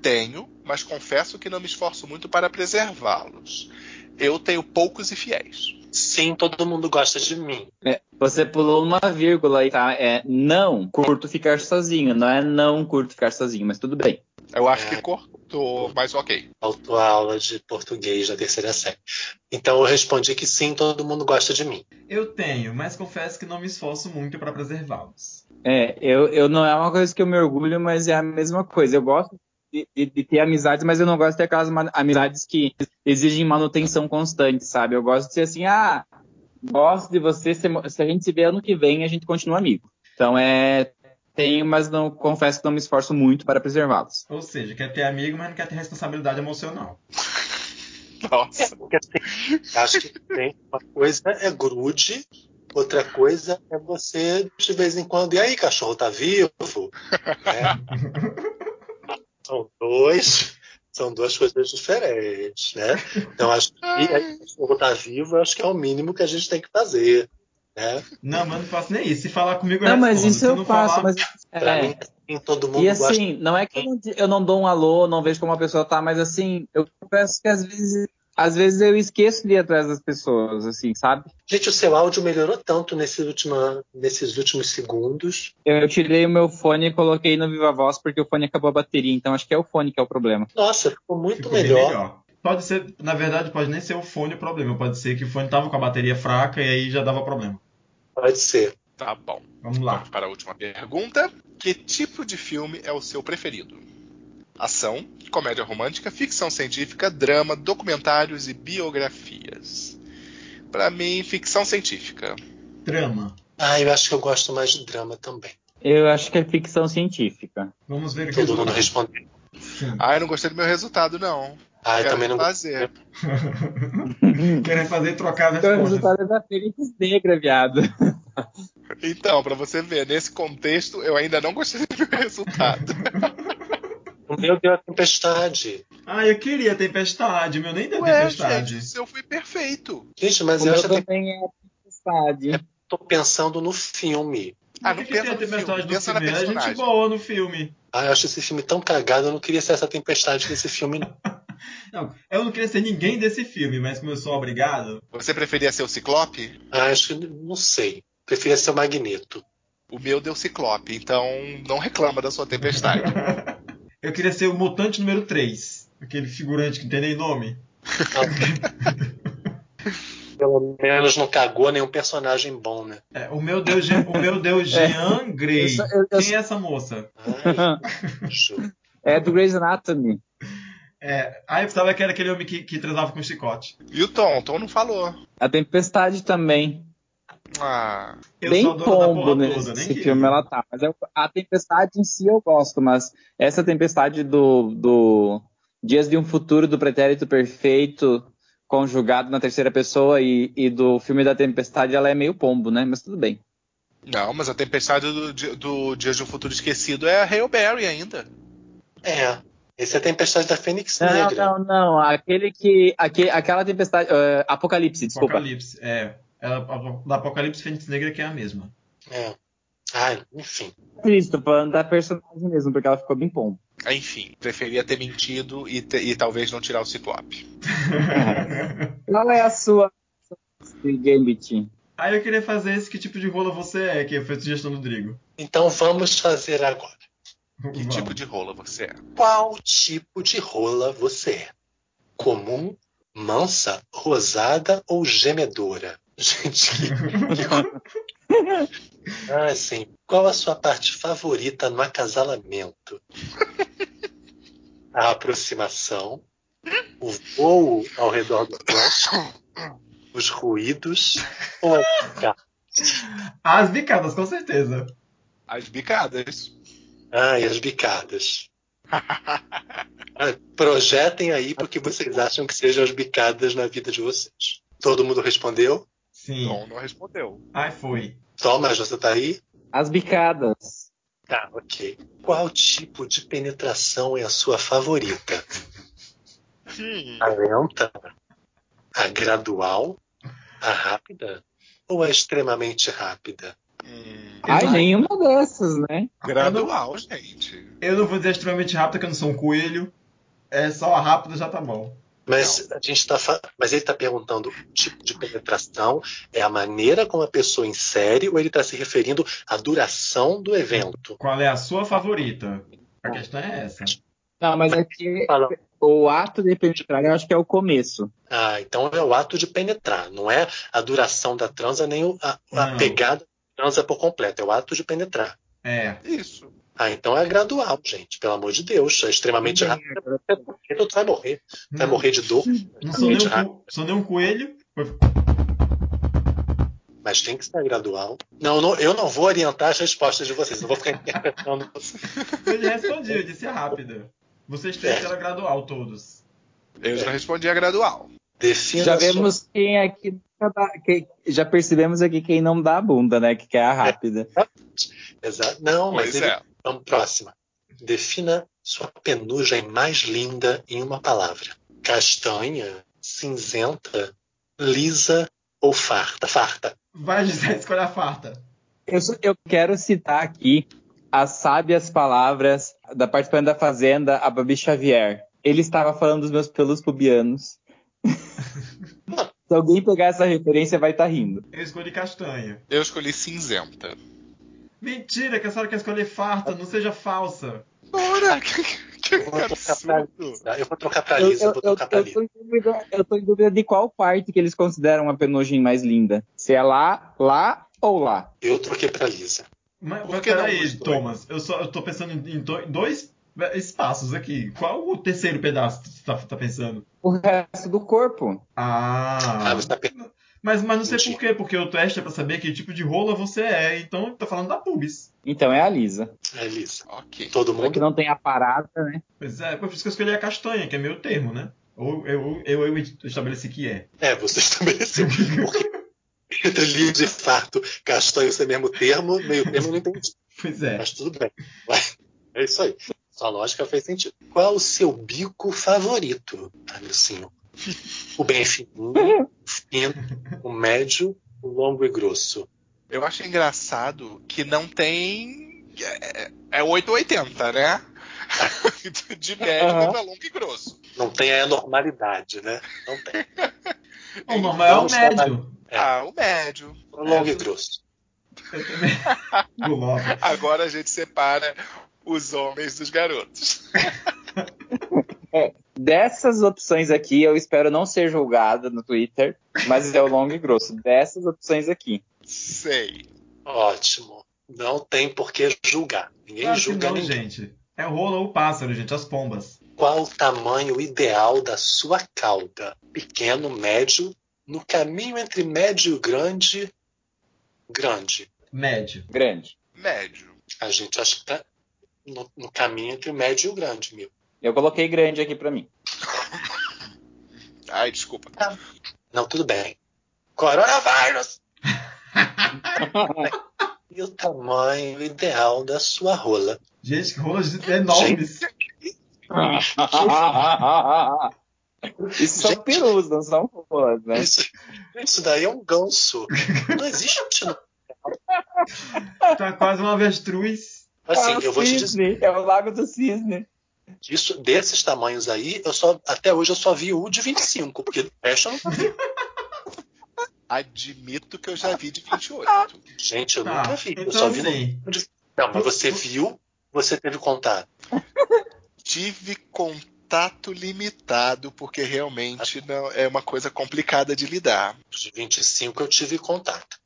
Tenho, mas confesso que não me esforço muito para preservá-los. Eu tenho poucos e fiéis. Sim, todo mundo gosta de mim. É, você pulou uma vírgula aí, tá? É não curto ficar sozinho, não é não curto ficar sozinho, mas tudo bem. Eu acho é. que cortou, mas ok. Faltou a aula de português da terceira série. Então eu respondi que sim, todo mundo gosta de mim. Eu tenho, mas confesso que não me esforço muito para preservá-los. É, eu, eu não é uma coisa que eu me orgulho, mas é a mesma coisa. Eu gosto de, de, de, ter amizades, mas eu não gosto de ter aquelas amizades que exigem manutenção constante, sabe? Eu gosto de ser assim, ah, gosto de você, se, se a gente se vê ano que vem, a gente continua amigo. Então é. Tenho, mas não confesso que não me esforço muito para preservá-los. Ou seja, quer ter amigo, mas não quer ter responsabilidade emocional. Nossa. É, porque assim, acho que tem uma coisa é grude, outra coisa é você de vez em quando. E aí, cachorro, tá vivo? É. São dois, são duas coisas diferentes, né? Então acho que se tá vivo, acho que é o mínimo que a gente tem que fazer. Né? Não, mas não faço nem isso. Se falar comigo, eu Não, mas isso eu faço. Falar, mas... É. Mim, assim, todo mundo e assim, gosta... não é que eu não, eu não, dou um alô, não vejo como a pessoa tá, mas assim, eu peço que às vezes às vezes eu esqueço de ir atrás das pessoas, assim, sabe? Gente, o seu áudio melhorou tanto nesse última, nesses últimos segundos. Eu tirei o meu fone e coloquei no Viva Voz porque o fone acabou a bateria, então acho que é o fone que é o problema. Nossa, ficou muito ficou melhor. melhor. Pode ser, na verdade, pode nem ser o fone o problema. Pode ser que o fone tava com a bateria fraca e aí já dava problema. Pode ser. Tá bom. Vamos lá. Vamos para a última pergunta. Que tipo de filme é o seu preferido? Ação, comédia romântica, ficção científica, drama, documentários e biografias. Para mim, ficção científica. Drama. Ah, eu acho que eu gosto mais de drama também. Eu acho que é ficção científica. Vamos ver o que Todo mundo respondeu. Ah, eu não gostei do meu resultado, não. Ah, eu também não fazer. Querem fazer trocar as Então o respostas. resultado é da Fênix Negra, viado. Então, para você ver, nesse contexto, eu ainda não gostei do resultado. O meu deu a tempestade. Ah, eu queria Tempestade, o meu nem deu Ué, Tempestade. gente, o seu foi perfeito. Gente, mas O eu meu acho que eu também é tempestade. tô pensando no filme. Ah, Por não que, pensa a no Tempestade filme, do pensa na filme? É gente personagem. boa no filme. Ah, eu acho esse filme tão cagado, eu não queria ser essa tempestade desse filme, não. Não, eu não queria ser ninguém desse filme, mas como eu sou obrigado. Você preferia ser o Ciclope? Ah, acho que não sei. Preferia ser o Magneto. O meu deu Ciclope, então não reclama da sua tempestade. Eu queria ser o mutante número 3. Aquele figurante que não tem nem nome. Pelo menos não cagou nenhum personagem bom, né? É, o meu deu, Jean- o meu deu Jean Grey. Quem é essa moça? Ai, É do Grey's Anatomy. É, ah, eu pensava que era aquele homem que, que transava com chicote. E o Tom? O Tom não falou. A Tempestade também. Ah, Eu Bem a pombo nesse toda, filme ela tá. Mas eu- a Tempestade em si eu gosto, mas essa Tempestade do, do Dias de um Futuro do Pretérito Perfeito conjugado na terceira pessoa e, e do filme da Tempestade ela é meio pombo, né? Mas tudo bem. não, mas a tempestade do, do Dias de um Futuro Esquecido é a Hail Berry ainda. É. Esse é a tempestade da Fênix Não, Negra. não, não. Aquele que. Aque, aquela Tempestade. eh, Apocalipse, desculpa. Apocalipse, é. Ela, a- da Apocalipse Fênix Negra que é a mesma. É. Ah, enfim. Isso, falando da personagem mesmo, porque ela ficou bem pombo. Enfim, preferia ter mentido e, te- e talvez não tirar o Ciclope. Qual é a sua Gambit? Aí eu queria fazer esse que tipo de rola você é, que foi a sugestão do Drigo. Então vamos fazer agora. Que Vamos. tipo de rola você é? Qual tipo de rola você é? Comum, mansa, rosada ou gemedora? Gente, que... ah, sim. Qual a sua parte favorita no acasalamento? A aproximação, o voo ao redor do plástico, os ruídos ou a As bicadas, com certeza. As bicadas. Ah, e as bicadas. Ah, Projetem aí porque vocês acham que sejam as bicadas na vida de vocês. Todo mundo respondeu? Sim. Tom não respondeu. Ai, foi. Thomas, você tá aí? As bicadas. Tá, ok. Qual tipo de penetração é a sua favorita? Hum, A lenta? A gradual? A rápida? Ou a extremamente rápida? Hum, Ai, nenhuma dessas, né? gradual, gente. Eu não vou dizer extremamente rápido, que eu não sou um coelho. É só a rápida já tá bom. Mas a gente tá fa... Mas ele está perguntando o tipo de penetração é a maneira como a pessoa insere ou ele está se referindo à duração do evento? Qual é a sua favorita? A questão é essa. Não, mas é que Fala. o ato de penetrar eu acho que é o começo. Ah, então é o ato de penetrar, não é a duração da transa nem o- a, a Não. pegada da transa por completo, é o ato de penetrar. É. Isso. Ah, então é gradual, gente, pelo amor de Deus, é extremamente Bem, rápido. Tu vai morrer, vai Não, morrer de dor, não sou, nem um, rápido, co- sou nem um coelho. mas tem que ser gradual. Não, não, eu não vou orientar as respostas de vocês, eu vou ficar interpretando vocês. Eu já respondi, eu disse a rápida. Vocês três eram gradual, todos. Eu já respondi a gradual. Defina Já a sua- vemos quem aqui já percebemos aqui quem não dá a bunda, né? Que quer a rápida. Exato. Não, mas ele... é. Vamos próxima. Defina sua penugem mais linda em uma palavra. Castanha, cinzenta, lisa ou farta? Farta. Vai, Gisele, escolhe a farta. Eu, só- eu quero citar aqui as sábias palavras da participante da Fazenda, a Babi Xavier. Ele estava falando dos meus pelos pubianos. Se alguém pegar essa referência, vai estar rindo. Eu escolhi castanha. Eu escolhi cinzenta. Mentira, que a senhora quer escolher farta, não seja falsa. Ora, que, que Eu vou trocar pra absurdo. Lisa. Eu vou trocar pra Eu, Lisa, eu eu, vou trocar pra Lisa. tô em dúvida, eu tô em dúvida de qual parte que eles consideram a penugem mais linda. Se é lá, lá ou lá. Eu troquei pra Lisa. Mas, mas peraí? Thomas, eu, só, eu tô pensando em, em dois espaços aqui. Qual o terceiro pedaço que você tá, tá pensando? O resto do corpo. Ah. Ah, você tá pensando. Mas, mas não sei por quê, porque o teste é pra saber que tipo de rola você é. Então, tá falando da pubis. Então é a lisa. É Lisa. Ok. Todo Só que mundo? não tem a parada, né? Pois é, por isso que eu escolhi a castanha, que é meio termo, né? Ou eu, eu, eu estabeleci que é. É, você estabeleceu. Porque entre liso e farto, castanho ser mesmo termo, meio termo eu não entendi. Pois é. Mas tudo bem. É isso aí. Sua lógica fez sentido. Qual o seu bico favorito, Alissinho? O bem fininho, o fino, o médio, o longo e grosso. Eu acho engraçado que não tem. É, é 880, né? De médio Aham. pra longo e grosso. Não tem a anormalidade, né? Não tem. O normal é o médio. É. Ah, o médio. O longo e grosso. Eu também. Agora a gente separa os homens dos garotos. Dessas opções aqui, eu espero não ser julgada no Twitter, mas é o longo e grosso. Dessas opções aqui. Sei. Ótimo. Não tem por que julgar. Ninguém Claro julga não, ninguém. gente. É o rola ou o pássaro, gente, as pombas. Qual o tamanho ideal da sua cauda? Pequeno, médio, no caminho entre médio e grande, grande. Médio. Grande. Médio. A gente acha que tá no, no caminho entre o médio e o grande, meu. Eu coloquei grande aqui pra mim. Ai, desculpa. Não, tudo bem. Coronavírus! e o tamanho ideal da sua rola? Gente, que rolas enormes. Isso são perus, não são rolas, né? Isso, isso daí é um ganso. Não existe. não. Tá quase um avestruz. Assim, é o eu vou te dizer. cisne, é o lago do cisne. Isso, desses tamanhos aí, eu só, até hoje eu só vi o de 25, porque o resto eu nunca vi. Admito que eu já vi de 28. Gente, eu Tá, nunca vi. eu então só vi no- assim, Não, mas você viu, você teve contato. Tive contato limitado, porque realmente não é uma coisa complicada de lidar. De 25 eu tive contato.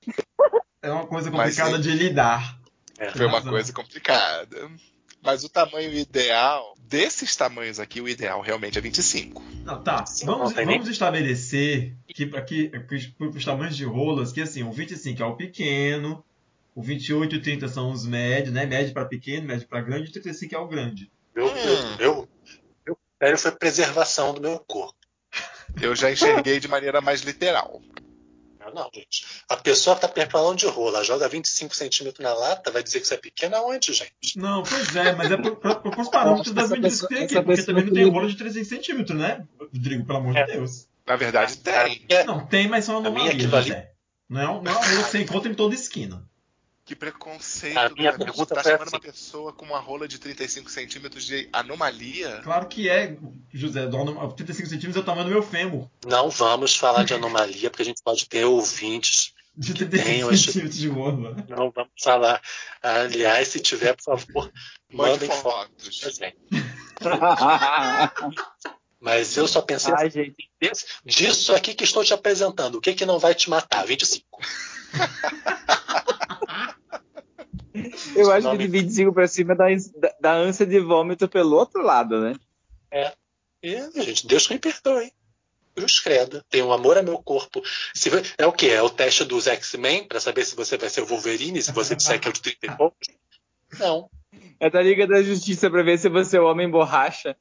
é uma coisa Mas complicada sim. de lidar. É. Foi uma razão. coisa complicada. Mas o tamanho ideal, desses tamanhos aqui, o ideal realmente é 25. Não, tá. Sim, vamos, vamos estabelecer que para os tamanhos de rolas, que assim, o 25 é o pequeno, o 28 e o 30 são os médios, né? Médio para pequeno, médio para grande, e o 35 é o grande. Meu, Hum. meu, meu, meu critério foi preservação do meu corpo. Eu já enxerguei de maneira mais literal. Não, não, gente. A pessoa tá falando de rola, joga 25 centímetros na lata, vai dizer que isso é pequeno aonde, gente? Não, pois é, mas é por, por, por, os parâmetros das Essa medidas que tem aqui, porque também não tem rola de 35 centímetros, né? Rodrigo, pelo amor É. de Deus. Na verdade, tem. É, Não, tem, mas são anomalias, José. Não é, um- não é uma rola que você encontra em toda esquina. Que preconceito. A minha cara. pergunta Você tá chamando assim. uma pessoa com uma rola de 35 centímetros de anomalia? Claro que é, José. do anom- 35 centímetros é o tamanho do meu fêmur. Não vamos falar de anomalia, porque a gente pode ter ouvintes. De Que 35 tem, eu acho- centímetros de rola. Não vamos falar. Aliás, se tiver, por favor, Mande mandem fotos. gente. Mas eu só pensei Ai, gente. Desse- disso aqui que estou te apresentando. O que, que não vai te matar? 25. Eu acho que de me- 25 pra cima dá, dá- ânsia de vômito pelo outro lado, né? E, gente, Deus que me perdoe. Cruz credo. Tenho um amor a meu corpo. Se, é o quê? É o teste dos X-Men para saber se você vai ser o Wolverine, se você disser que é o de 30 e poucos? Não. É da Liga da Justiça pra ver se você é o homem borracha.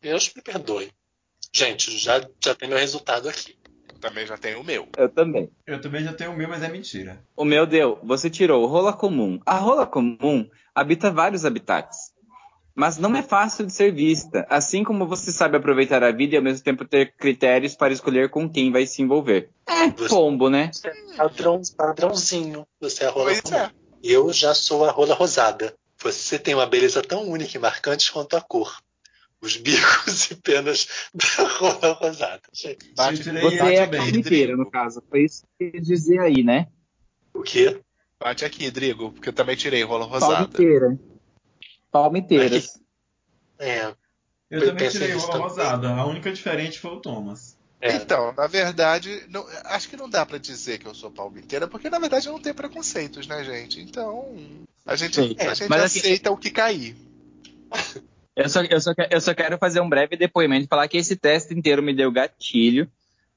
Deus me perdoe. Gente, já, já tem meu resultado aqui. Eu também já tenho o meu. Eu também. Eu também já tenho o meu, mas é mentira. O meu deu. Você tirou rola comum. A rola comum habita vários habitats. Mas não é fácil de ser vista, assim como você sabe aproveitar a vida e ao mesmo tempo ter critérios para escolher com quem vai se envolver. É pombo, né? Você é padrão, padrãozinho. Você é a rola Pois comum. é. Eu já sou a rola rosada. Você tem uma beleza tão única e marcante quanto a cor. Os bicos e penas da rola rosada. Gente, Bate, Você bate é a bem. palmiteira, no caso. Foi isso que eu quis dizer aí, né? o quê? Bate aqui, Drigo, porque eu também tirei rola rosada. Palmiteira. Palmiteiras. É. Eu, Eu também tirei rola também. rosada. A única diferente foi o Thomas. É. Então, na verdade, não- acho que não dá pra dizer que eu sou palmiteira, porque na verdade eu não tenho preconceitos, né, gente? Então, a gente, a gente assim- aceita o que cair. Eu só, eu, só, eu só quero fazer um breve depoimento e falar que esse teste inteiro me deu gatilho,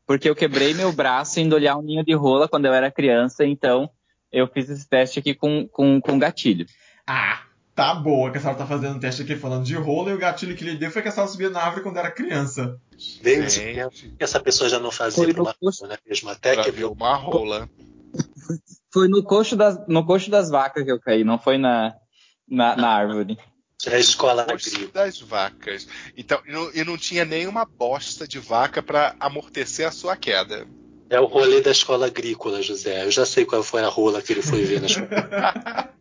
porque eu quebrei meu braço indo olhar um ninho de rola quando eu era criança, então eu fiz esse teste aqui com, com, com gatilho. Ah, tá boa que a Sara tá fazendo um teste aqui falando de rola e o gatilho que ele deu foi que a Sara subia na árvore quando era criança. Desde que essa pessoa já não fazia Foi coisa, né? Mesmo até pra que ver uma rola. Foi no coxo das, no coxo das vacas que eu caí, não foi na, na, na árvore. É a escola agrícola. das vacas. Então, e não, e não tinha nenhuma bosta de vaca pra amortecer a sua queda. É o rolê da escola agrícola, José. Eu já sei qual foi a rola que ele foi ver na escola.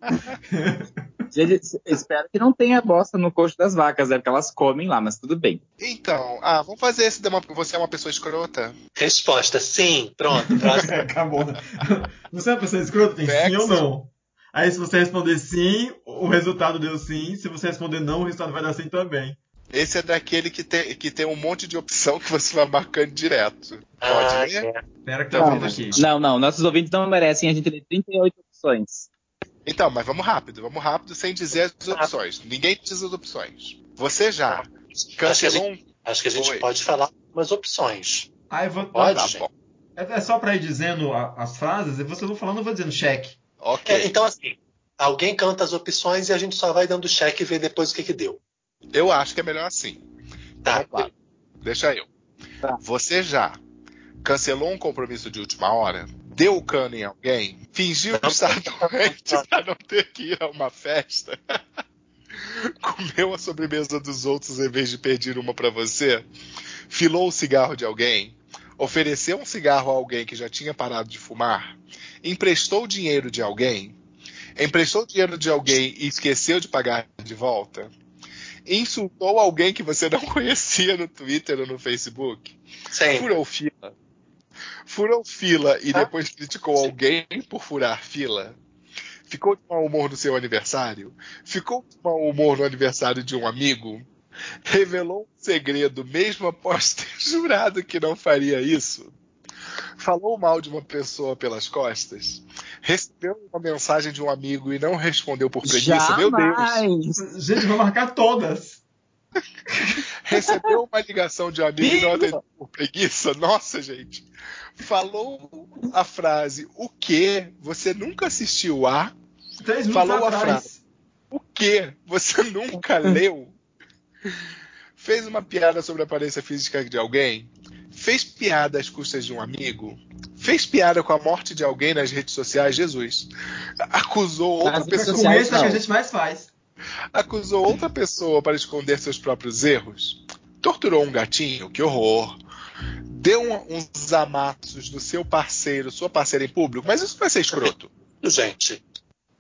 Gente, espero que não tenha bosta no coxo das vacas, é porque elas comem lá, mas tudo bem. Então, ah, vamos fazer esse. de uma- Você é uma pessoa escrota? Resposta, sim. Pronto, próximo. Acabou, né? Você é uma pessoa escrota? Tem sim ou não? Aí se você responder sim, o resultado deu sim. Se você responder não, o resultado vai dar sim também. Esse é daquele que tem, que tem um monte de opção que você vai marcando direto. Pode Ah, ler? é. Espera que tá Não, vendo mas- aqui. Não, não, nossos ouvintes não merecem a gente ler 38 opções. Então, mas vamos rápido, vamos rápido sem dizer as opções. Ninguém diz as opções. Você já Acho que a cancelou gente, acho que a gente Oi. pode falar umas opções. Ah, eu vou. Pode, Tá gente. bom. É é só pra ir dizendo a- as frases, e você vai falando, eu vou dizendo cheque. Ok. É, então, assim, alguém canta as opções e a gente só vai dando cheque e vê depois o que, que deu. Eu acho que é melhor assim. Tá, Vamos lá. Deixa eu. Tá. Você já cancelou um compromisso de última hora? Deu cano em alguém? Fingiu Não. estar doente para não ter que ir a uma festa? Comeu a sobremesa dos outros em vez de pedir uma para você? Filou o cigarro de alguém? Ofereceu um cigarro a alguém que já tinha parado de fumar? Emprestou dinheiro de alguém? Emprestou dinheiro de alguém e esqueceu de pagar de volta? Insultou alguém que você não conhecia no Twitter ou no Facebook? Sim. Furou fila. Furou fila e Ah. depois criticou alguém por furar fila? Ficou de mau humor no seu aniversário? Ficou de mau humor no aniversário de um amigo? Revelou um segredo mesmo após ter jurado que não faria isso? Falou mal de uma pessoa pelas costas? Recebeu uma mensagem de um amigo e não respondeu por preguiça? Meu Deus! Jamais! Gente, vou marcar todas. Recebeu uma ligação de um amigo e não atendeu por preguiça? Nossa, gente. Falou a frase, o quê? Você nunca assistiu a? Três minutos Falou a atrás. O quê? Você nunca leu? Fez uma piada sobre a aparência física de alguém? Fez piada às custas de um amigo? Fez piada com a morte de alguém nas redes sociais? Jesus. Acusou outra Mas pessoa. sociais, é que a gente mais faz. Acusou outra pessoa para esconder seus próprios erros? Torturou um gatinho? Que horror! Deu um- uns amassos do seu parceiro, sua parceira em público? Mas isso não é ser escroto. Gente,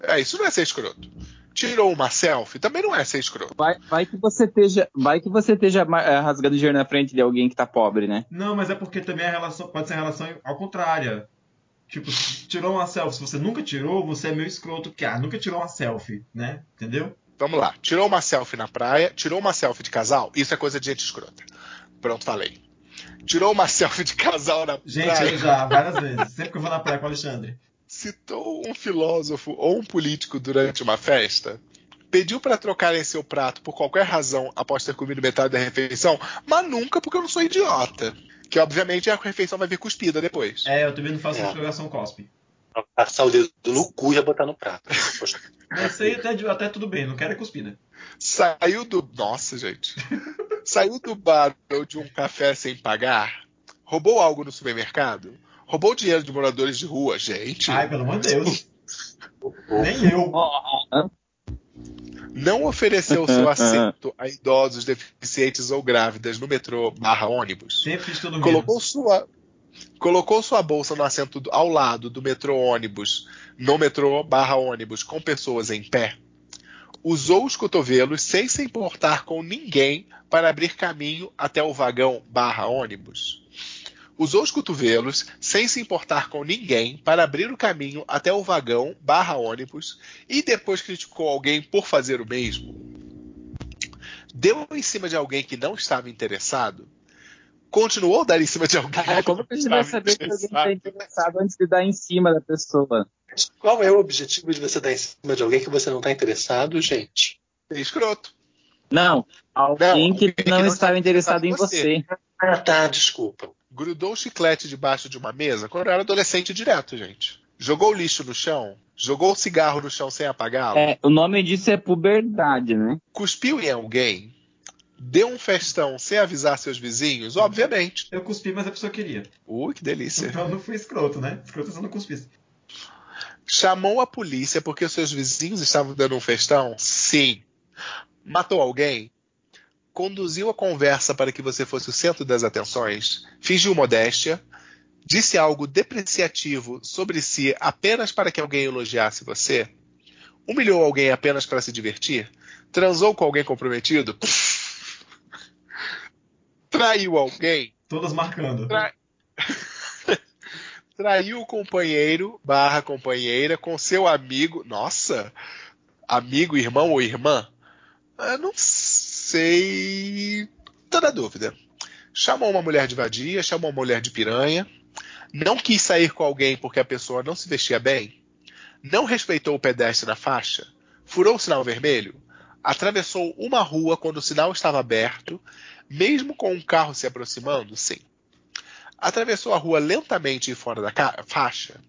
É, isso não é ser escroto. Tirou uma selfie? Também não é ser escroto. Vai, vai que você esteja, vai que você esteja eh, rasgando dinheiro na frente de alguém que tá pobre, né? Não, mas é porque também a relação pode ser a relação ao contrário. Tipo, tirou uma selfie. Se você nunca tirou, você é meio escroto, porque ah, nunca tirou uma selfie, né? Entendeu? Vamos lá. Tirou uma selfie na praia, tirou uma selfie de casal? Isso é coisa de gente escrota. Pronto, falei. Tirou uma selfie de casal na Gente, praia? eu já, várias vezes. Sempre que eu vou na praia com o Alexandre. Citou um filósofo ou um político durante uma festa, pediu para trocarem seu prato por qualquer razão após ter comido metade da refeição, mas nunca porque eu não sou idiota. Que obviamente a refeição vai vir cuspida depois. É, eu também não faço É. garçom cospe. passar o dedo no cu e ia botar no prato. Isso aí até, até tudo bem, não quero é cuspida. Saiu do. Nossa, gente. Saiu do bar ou de um café sem pagar? Roubou algo no supermercado? Roubou dinheiro de moradores de rua? Gente. Ai, pelo amor de Deus. Nem eu. Não ofereceu seu assento a idosos, deficientes ou grávidas no metrô barra ônibus? Sempre fiz tudo colocou menos. sua colocou sua bolsa no assento do- ao lado do metrô ônibus, no metrô barra ônibus, com pessoas em pé. Usou os cotovelos sem se importar com ninguém para abrir caminho até o vagão barra ônibus. Usou os cotovelos sem se importar com ninguém para abrir o caminho até o vagão barra ônibus e depois criticou alguém por fazer o mesmo. deu em cima de alguém que não estava interessado, continuou a dar em cima de alguém. Ah, como que a gente vai saber se alguém está interessado antes de dar em cima da pessoa? Qual é o objetivo de você dar em cima de alguém que você não está interessado, gente? É escroto. Não, alguém Não, que alguém que não não estava está interessado em interessado em você. Ah, tá, desculpa. Grudou o chiclete debaixo de uma mesa quando eu era adolescente direto, gente. Jogou lixo no chão. Jogou o cigarro no chão sem apagá-lo. É, o nome disso é puberdade, né? Cuspiu em alguém. Deu um festão sem avisar seus vizinhos, obviamente. Eu cuspi, mas a pessoa queria. Ui, que delícia. Então não fui escroto, né? Escroto eu não cuspisse. Chamou a polícia porque os seus vizinhos estavam dando um festão? Sim. Matou alguém? Conduziu a conversa para que você fosse o centro das atenções? Fingiu modéstia? Disse algo depreciativo sobre si apenas para que alguém elogiasse você? Humilhou alguém apenas para se divertir? Transou com alguém comprometido? Traiu alguém? Todas marcando. Tra- Traiu o companheiro barra companheira com seu amigo. Nossa! Amigo, irmão ou irmã? Eu não sei. Tô na dúvida. Chamou uma mulher de vadia, chamou uma mulher de piranha. Não quis sair com alguém porque a pessoa não se vestia bem. Não respeitou o pedestre na faixa. Furou o sinal vermelho. Atravessou uma rua quando o sinal estava aberto, mesmo com um carro se aproximando? Sim. Atravessou a rua lentamente e fora da faixa.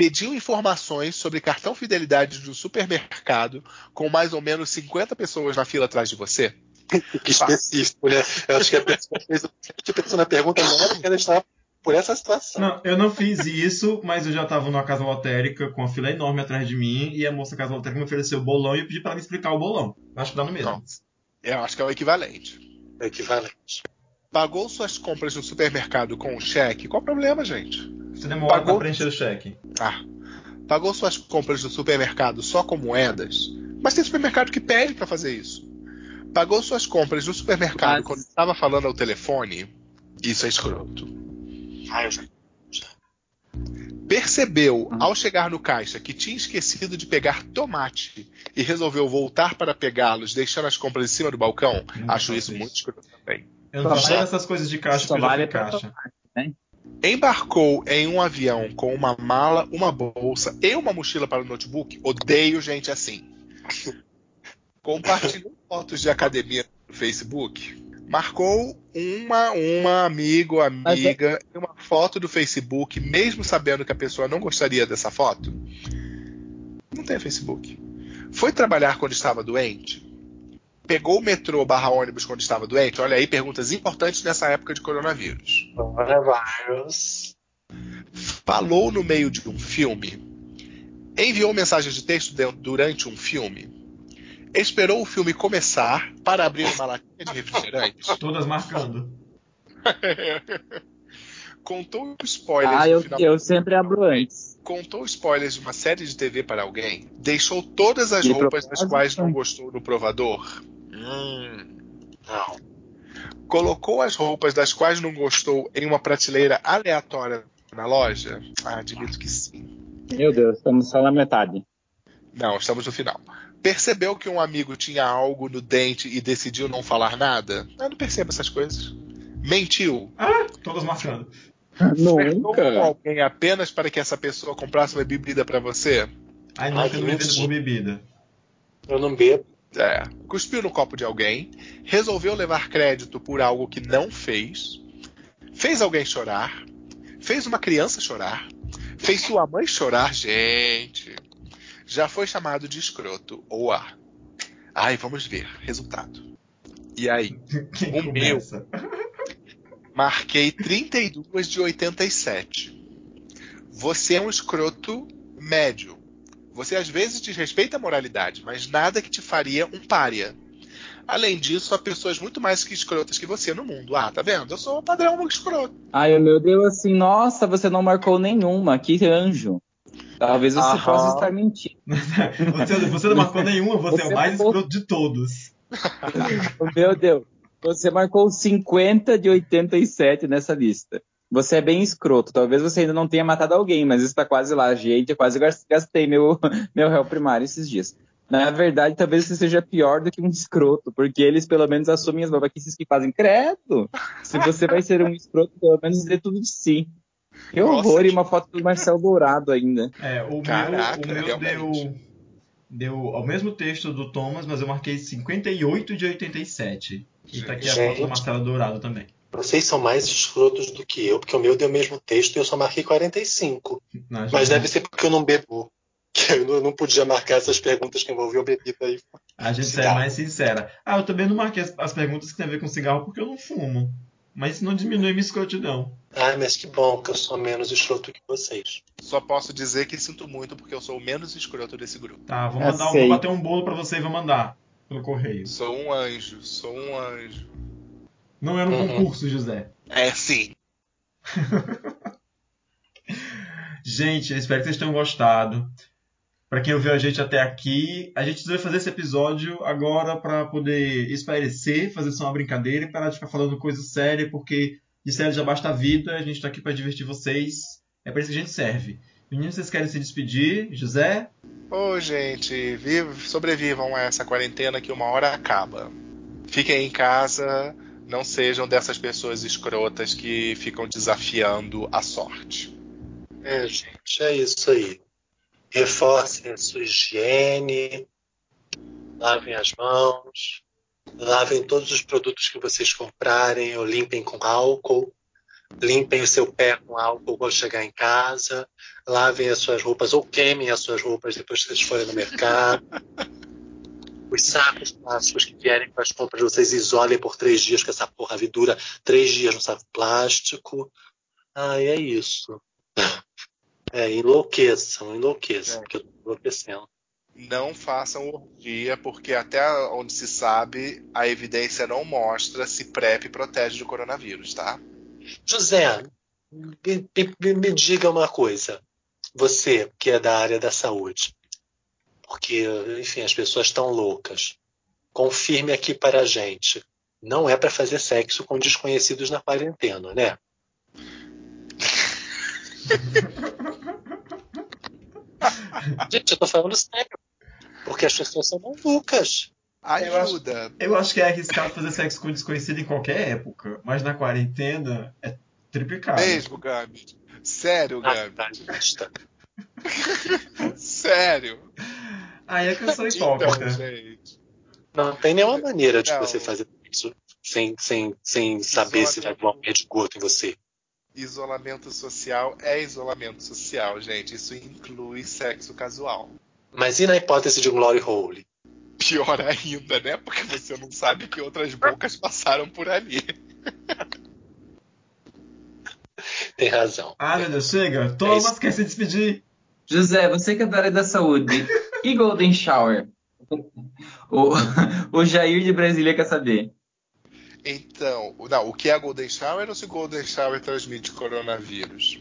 Pediu informações sobre cartão fidelidade de um supermercado com mais ou menos 50 pessoas na fila atrás de você? Que específico, né? Eu acho que a pessoa fez a pessoa na pergunta não era porque ela estava por essa situação. Não, eu não fiz isso, mas eu já tava numa casa lotérica com uma fila enorme atrás de mim e a moça da casa lotérica me ofereceu o bolão e eu pedi pra ela me explicar o bolão. Acho que dá no mesmo. Não. Eu acho que é o equivalente. É equivalente. Pagou suas compras no supermercado com um cheque? Qual o problema, gente? Você demora Pagou- pra preencher o cheque. Pagou suas compras no supermercado só com moedas? Mas tem supermercado que pede para fazer isso. Pagou suas compras no supermercado Mas- quando estava falando ao telefone? Isso é escroto. Ah, eu já. Percebeu, ao chegar no caixa, que tinha esquecido de pegar tomate e resolveu voltar para pegá-los, deixando as compras em cima do balcão? Acho isso muito escroto também. Eu não essas coisas de caixa já vale fui pra caixa. Embarcou em um avião com uma mala, uma bolsa e uma mochila para o notebook? Odeio gente assim. Compartilhou fotos de academia no Facebook? Marcou uma, uma amigo, amiga, e uma foto do Facebook, mesmo sabendo que a pessoa não gostaria dessa foto? Não tem Facebook. Foi trabalhar quando estava doente? Pegou o metrô barra ônibus quando estava doente? Olha aí, perguntas importantes nessa época de coronavírus. Coronavirus. falou no meio de um filme, enviou mensagem de texto durante um filme, esperou o filme começar para abrir uma latinha de refrigerante, Todas marcando. contou spoilers Ah, do eu, final, eu sempre abro antes. contou spoilers de uma série de TV para alguém, deixou todas as De roupas das quais não gostou no provador. Hum. Não. Colocou as roupas das quais não gostou em uma prateleira aleatória na loja? Ah, admito que sim. Meu Deus, estamos só na metade. Não, estamos no final. Percebeu que um amigo tinha algo no dente e decidiu não falar nada? Eu não percebo essas coisas. Mentiu. Ah, todas marcando. Flertou com Nunca. alguém apenas para que essa pessoa comprasse uma bebida para você? Ai, não, Ai, eu não por bebida. Eu não bebo. É. Cuspiu no copo de alguém. Resolveu levar crédito por algo que não fez. Fez alguém chorar. Fez uma criança chorar. Fez sua mãe chorar, gente. Já foi chamado de escroto ou A. Ai, vamos ver. Resultado. E aí? Quem O meu. começa? Marquei 32 de 87. Você é um escroto médio. Você às vezes desrespeita a moralidade, mas nada que te faria um pária. Além disso, há pessoas muito mais que escrotas que você no mundo. Ah, tá vendo? Eu sou o padrão escroto. Ai, o meu Deus, assim, nossa, você não marcou nenhuma, que anjo. Talvez você Aham. possa estar mentindo. Você, você não marcou nenhuma, você, é Você o mais marcou- escroto de todos. Meu Deus, você marcou 50 de 87 nessa lista. Você é bem escroto. Talvez você ainda não tenha matado alguém, mas está quase lá. Gente, eu quase gas- gastei meu, meu réu primário esses dias. Na verdade, talvez você seja pior do que um escroto, porque eles pelo menos assumem as babaquices que fazem. Credo! Se você vai ser um escroto, pelo menos dê tudo de si. Que Nossa, horror, e uma foto do Marcelo Dourado ainda. É, o Caraca, meu, o meu deu, deu ao mesmo texto do Thomas, mas eu marquei 58 de 87. E tá aqui a foto do Marcelo Dourado também. Vocês são mais escrotos do que eu, porque o meu deu o mesmo texto e eu só marquei 45. Na- Mas deve ser porque eu não bebo. Que eu não- não podia marcar essas perguntas que envolviam bebida aí. A gente é Cigarro. mais sincera. Ah, eu também não marquei as, as perguntas que tem a ver com cigarro porque eu não fumo. Mas isso não diminui minha escrotidão. Ai, mas que bom que eu sou menos escroto que vocês. Só posso dizer que sinto muito porque eu sou o menos escroto desse grupo. Tá, vou, É mandar, um- vou bater um bolo pra você e vou mandar pelo correio. Sou um anjo, sou um anjo. Não era um Uhum. concurso, José. É sim. Gente, eu espero que vocês tenham gostado. Pra quem ouviu a gente até aqui, a gente vai fazer esse episódio agora pra poder espairecer, fazer só uma brincadeira e parar de ficar falando coisa séria, porque de sério já basta a vida, a gente tá aqui pra divertir vocês. É pra isso que a gente serve. Meninos, vocês querem se despedir? José? Ô, gente, viv- sobrevivam a essa quarentena que uma hora acaba. Fiquem em casa, não sejam dessas pessoas escrotas que ficam desafiando a sorte. É, gente, é isso aí. Reforcem a sua higiene, lavem as mãos, lavem todos os produtos que vocês comprarem ou limpem com álcool. Limpem o seu pé com álcool quando chegar em casa. Lavem as suas roupas ou queimem as suas roupas depois que vocês forem no mercado. Os sacos plásticos que vierem com as compras, vocês isolem por três dias, que essa porra dura três dias no saco plástico. Ah, é isso. É, enlouqueçam, enlouqueçam, É. porque eu tô enlouquecendo. Não façam orgia, porque até onde se sabe, a evidência não mostra se PrEP protege do coronavírus, tá? José, me, me- me diga uma coisa. Você, que é da área da saúde, porque, enfim, as pessoas estão loucas. Confirme aqui para a gente. Não é para fazer sexo com desconhecidos na quarentena, né? gente, eu tô falando sério. Porque as pessoas são malucas. Eu acho- Ajuda. Eu acho que é arriscado fazer sexo com desconhecido em qualquer época, mas na quarentena é triplicado. Mesmo, Gabi. Sério, Ah, Gabi. tá, basta. Sério. Aí é que eu sou Então, hipócrita. gente. Não tem nenhuma maneira de Não. você fazer isso sem, sem, sem saber se vai voar um pé de esgoto em você. Isolamento social é isolamento social, gente. Isso inclui sexo casual. Mas e na hipótese de um glory hole? Pior ainda, né? Porque você não sabe que outras bocas passaram por ali. Tem razão. Ah, meu Deus, chega. É Thomas isso. quer se despedir. José, você que é da área da saúde, e Golden Shower? O, o Jair de Brasília quer saber. Então, não, o que é Golden Shower ou se Golden Shower transmite coronavírus?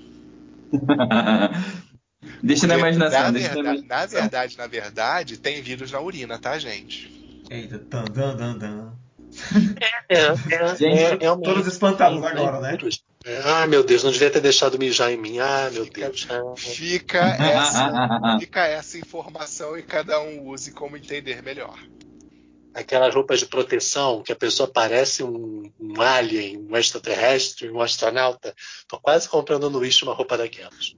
deixa na Porque, imaginação. na, deixa na verdade, na imaginação. verdade, na verdade, tem vírus na urina, tá, gente? Eita, tan, dan, dan, dan. É, é, Gente, é. Todos espantados agora, né? É, Ah, meu Deus, não devia ter deixado mijar em mim. Ah, meu Fica- Deus. Ah. Fica essa, fica essa informação e cada um use como entender melhor. Aquelas roupas de proteção que a pessoa parece um, um alien, um extraterrestre, um astronauta. Tô quase comprando no Wish uma roupa daquelas.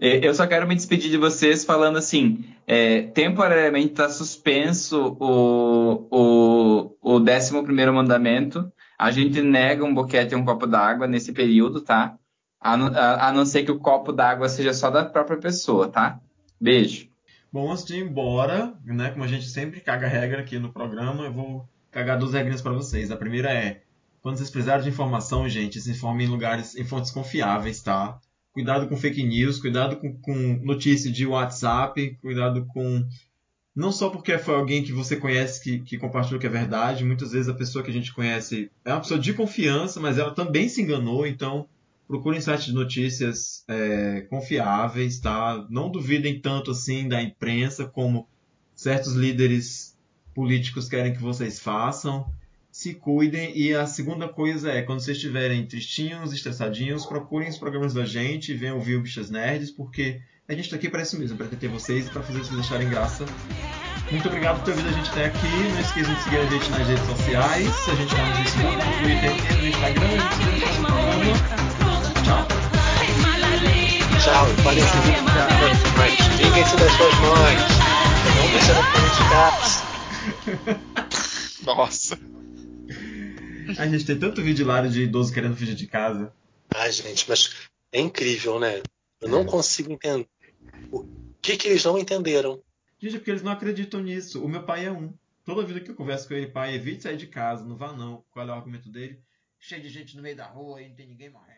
É, Eu só quero me despedir de vocês falando assim: é, temporariamente está suspenso o, o, o 11 mandamento. A gente nega um boquete e um copo d'água nesse período, tá? A, a- a não ser que o copo d'água seja só da própria pessoa, tá? Beijo. Bom, antes de ir embora, né, como a gente sempre caga regra aqui no programa, eu vou cagar duas regrinhas para vocês. A primeira é, quando vocês precisarem de informação, gente, se informem em lugares, em fontes confiáveis, tá? Cuidado com fake news, cuidado com, com notícia de WhatsApp, cuidado com... Não só porque foi alguém que você conhece que, que compartilhou que é verdade, muitas vezes a pessoa que a gente conhece é uma pessoa de confiança, mas ela também se enganou, então procurem sites de notícias é, confiáveis, tá? Não duvidem tanto assim da imprensa como certos líderes políticos querem que vocês façam. Se cuidem. E a segunda coisa é, quando vocês estiverem tristinhos, estressadinhos, procurem os programas da gente venham ouvir o Bichas Nerds, porque a gente tá aqui para isso mesmo, para ter vocês e para fazer vocês acharem graça Muito obrigado por ter ouvido a gente até aqui. Não esqueçam de seguir a gente nas redes sociais. A gente está no Facebook, no Twitter e no Instagram. A gente se vê no próximo. Tchau. Tchau, podem seguir mas vinguem-se das suas mães. Não deixa de casa. Nossa. A gente tem tanto vídeo hilário de idoso querendo fugir de casa. Ai, gente, mas é incrível, né? Eu não consigo entender. O que, que eles não entenderam? Gente, é porque eles não acreditam nisso. O meu pai é um. Toda vida que eu converso com ele, pai, evite sair de casa, não vá não. Qual é o argumento dele? Cheio de gente no meio da rua e não tem ninguém morrendo.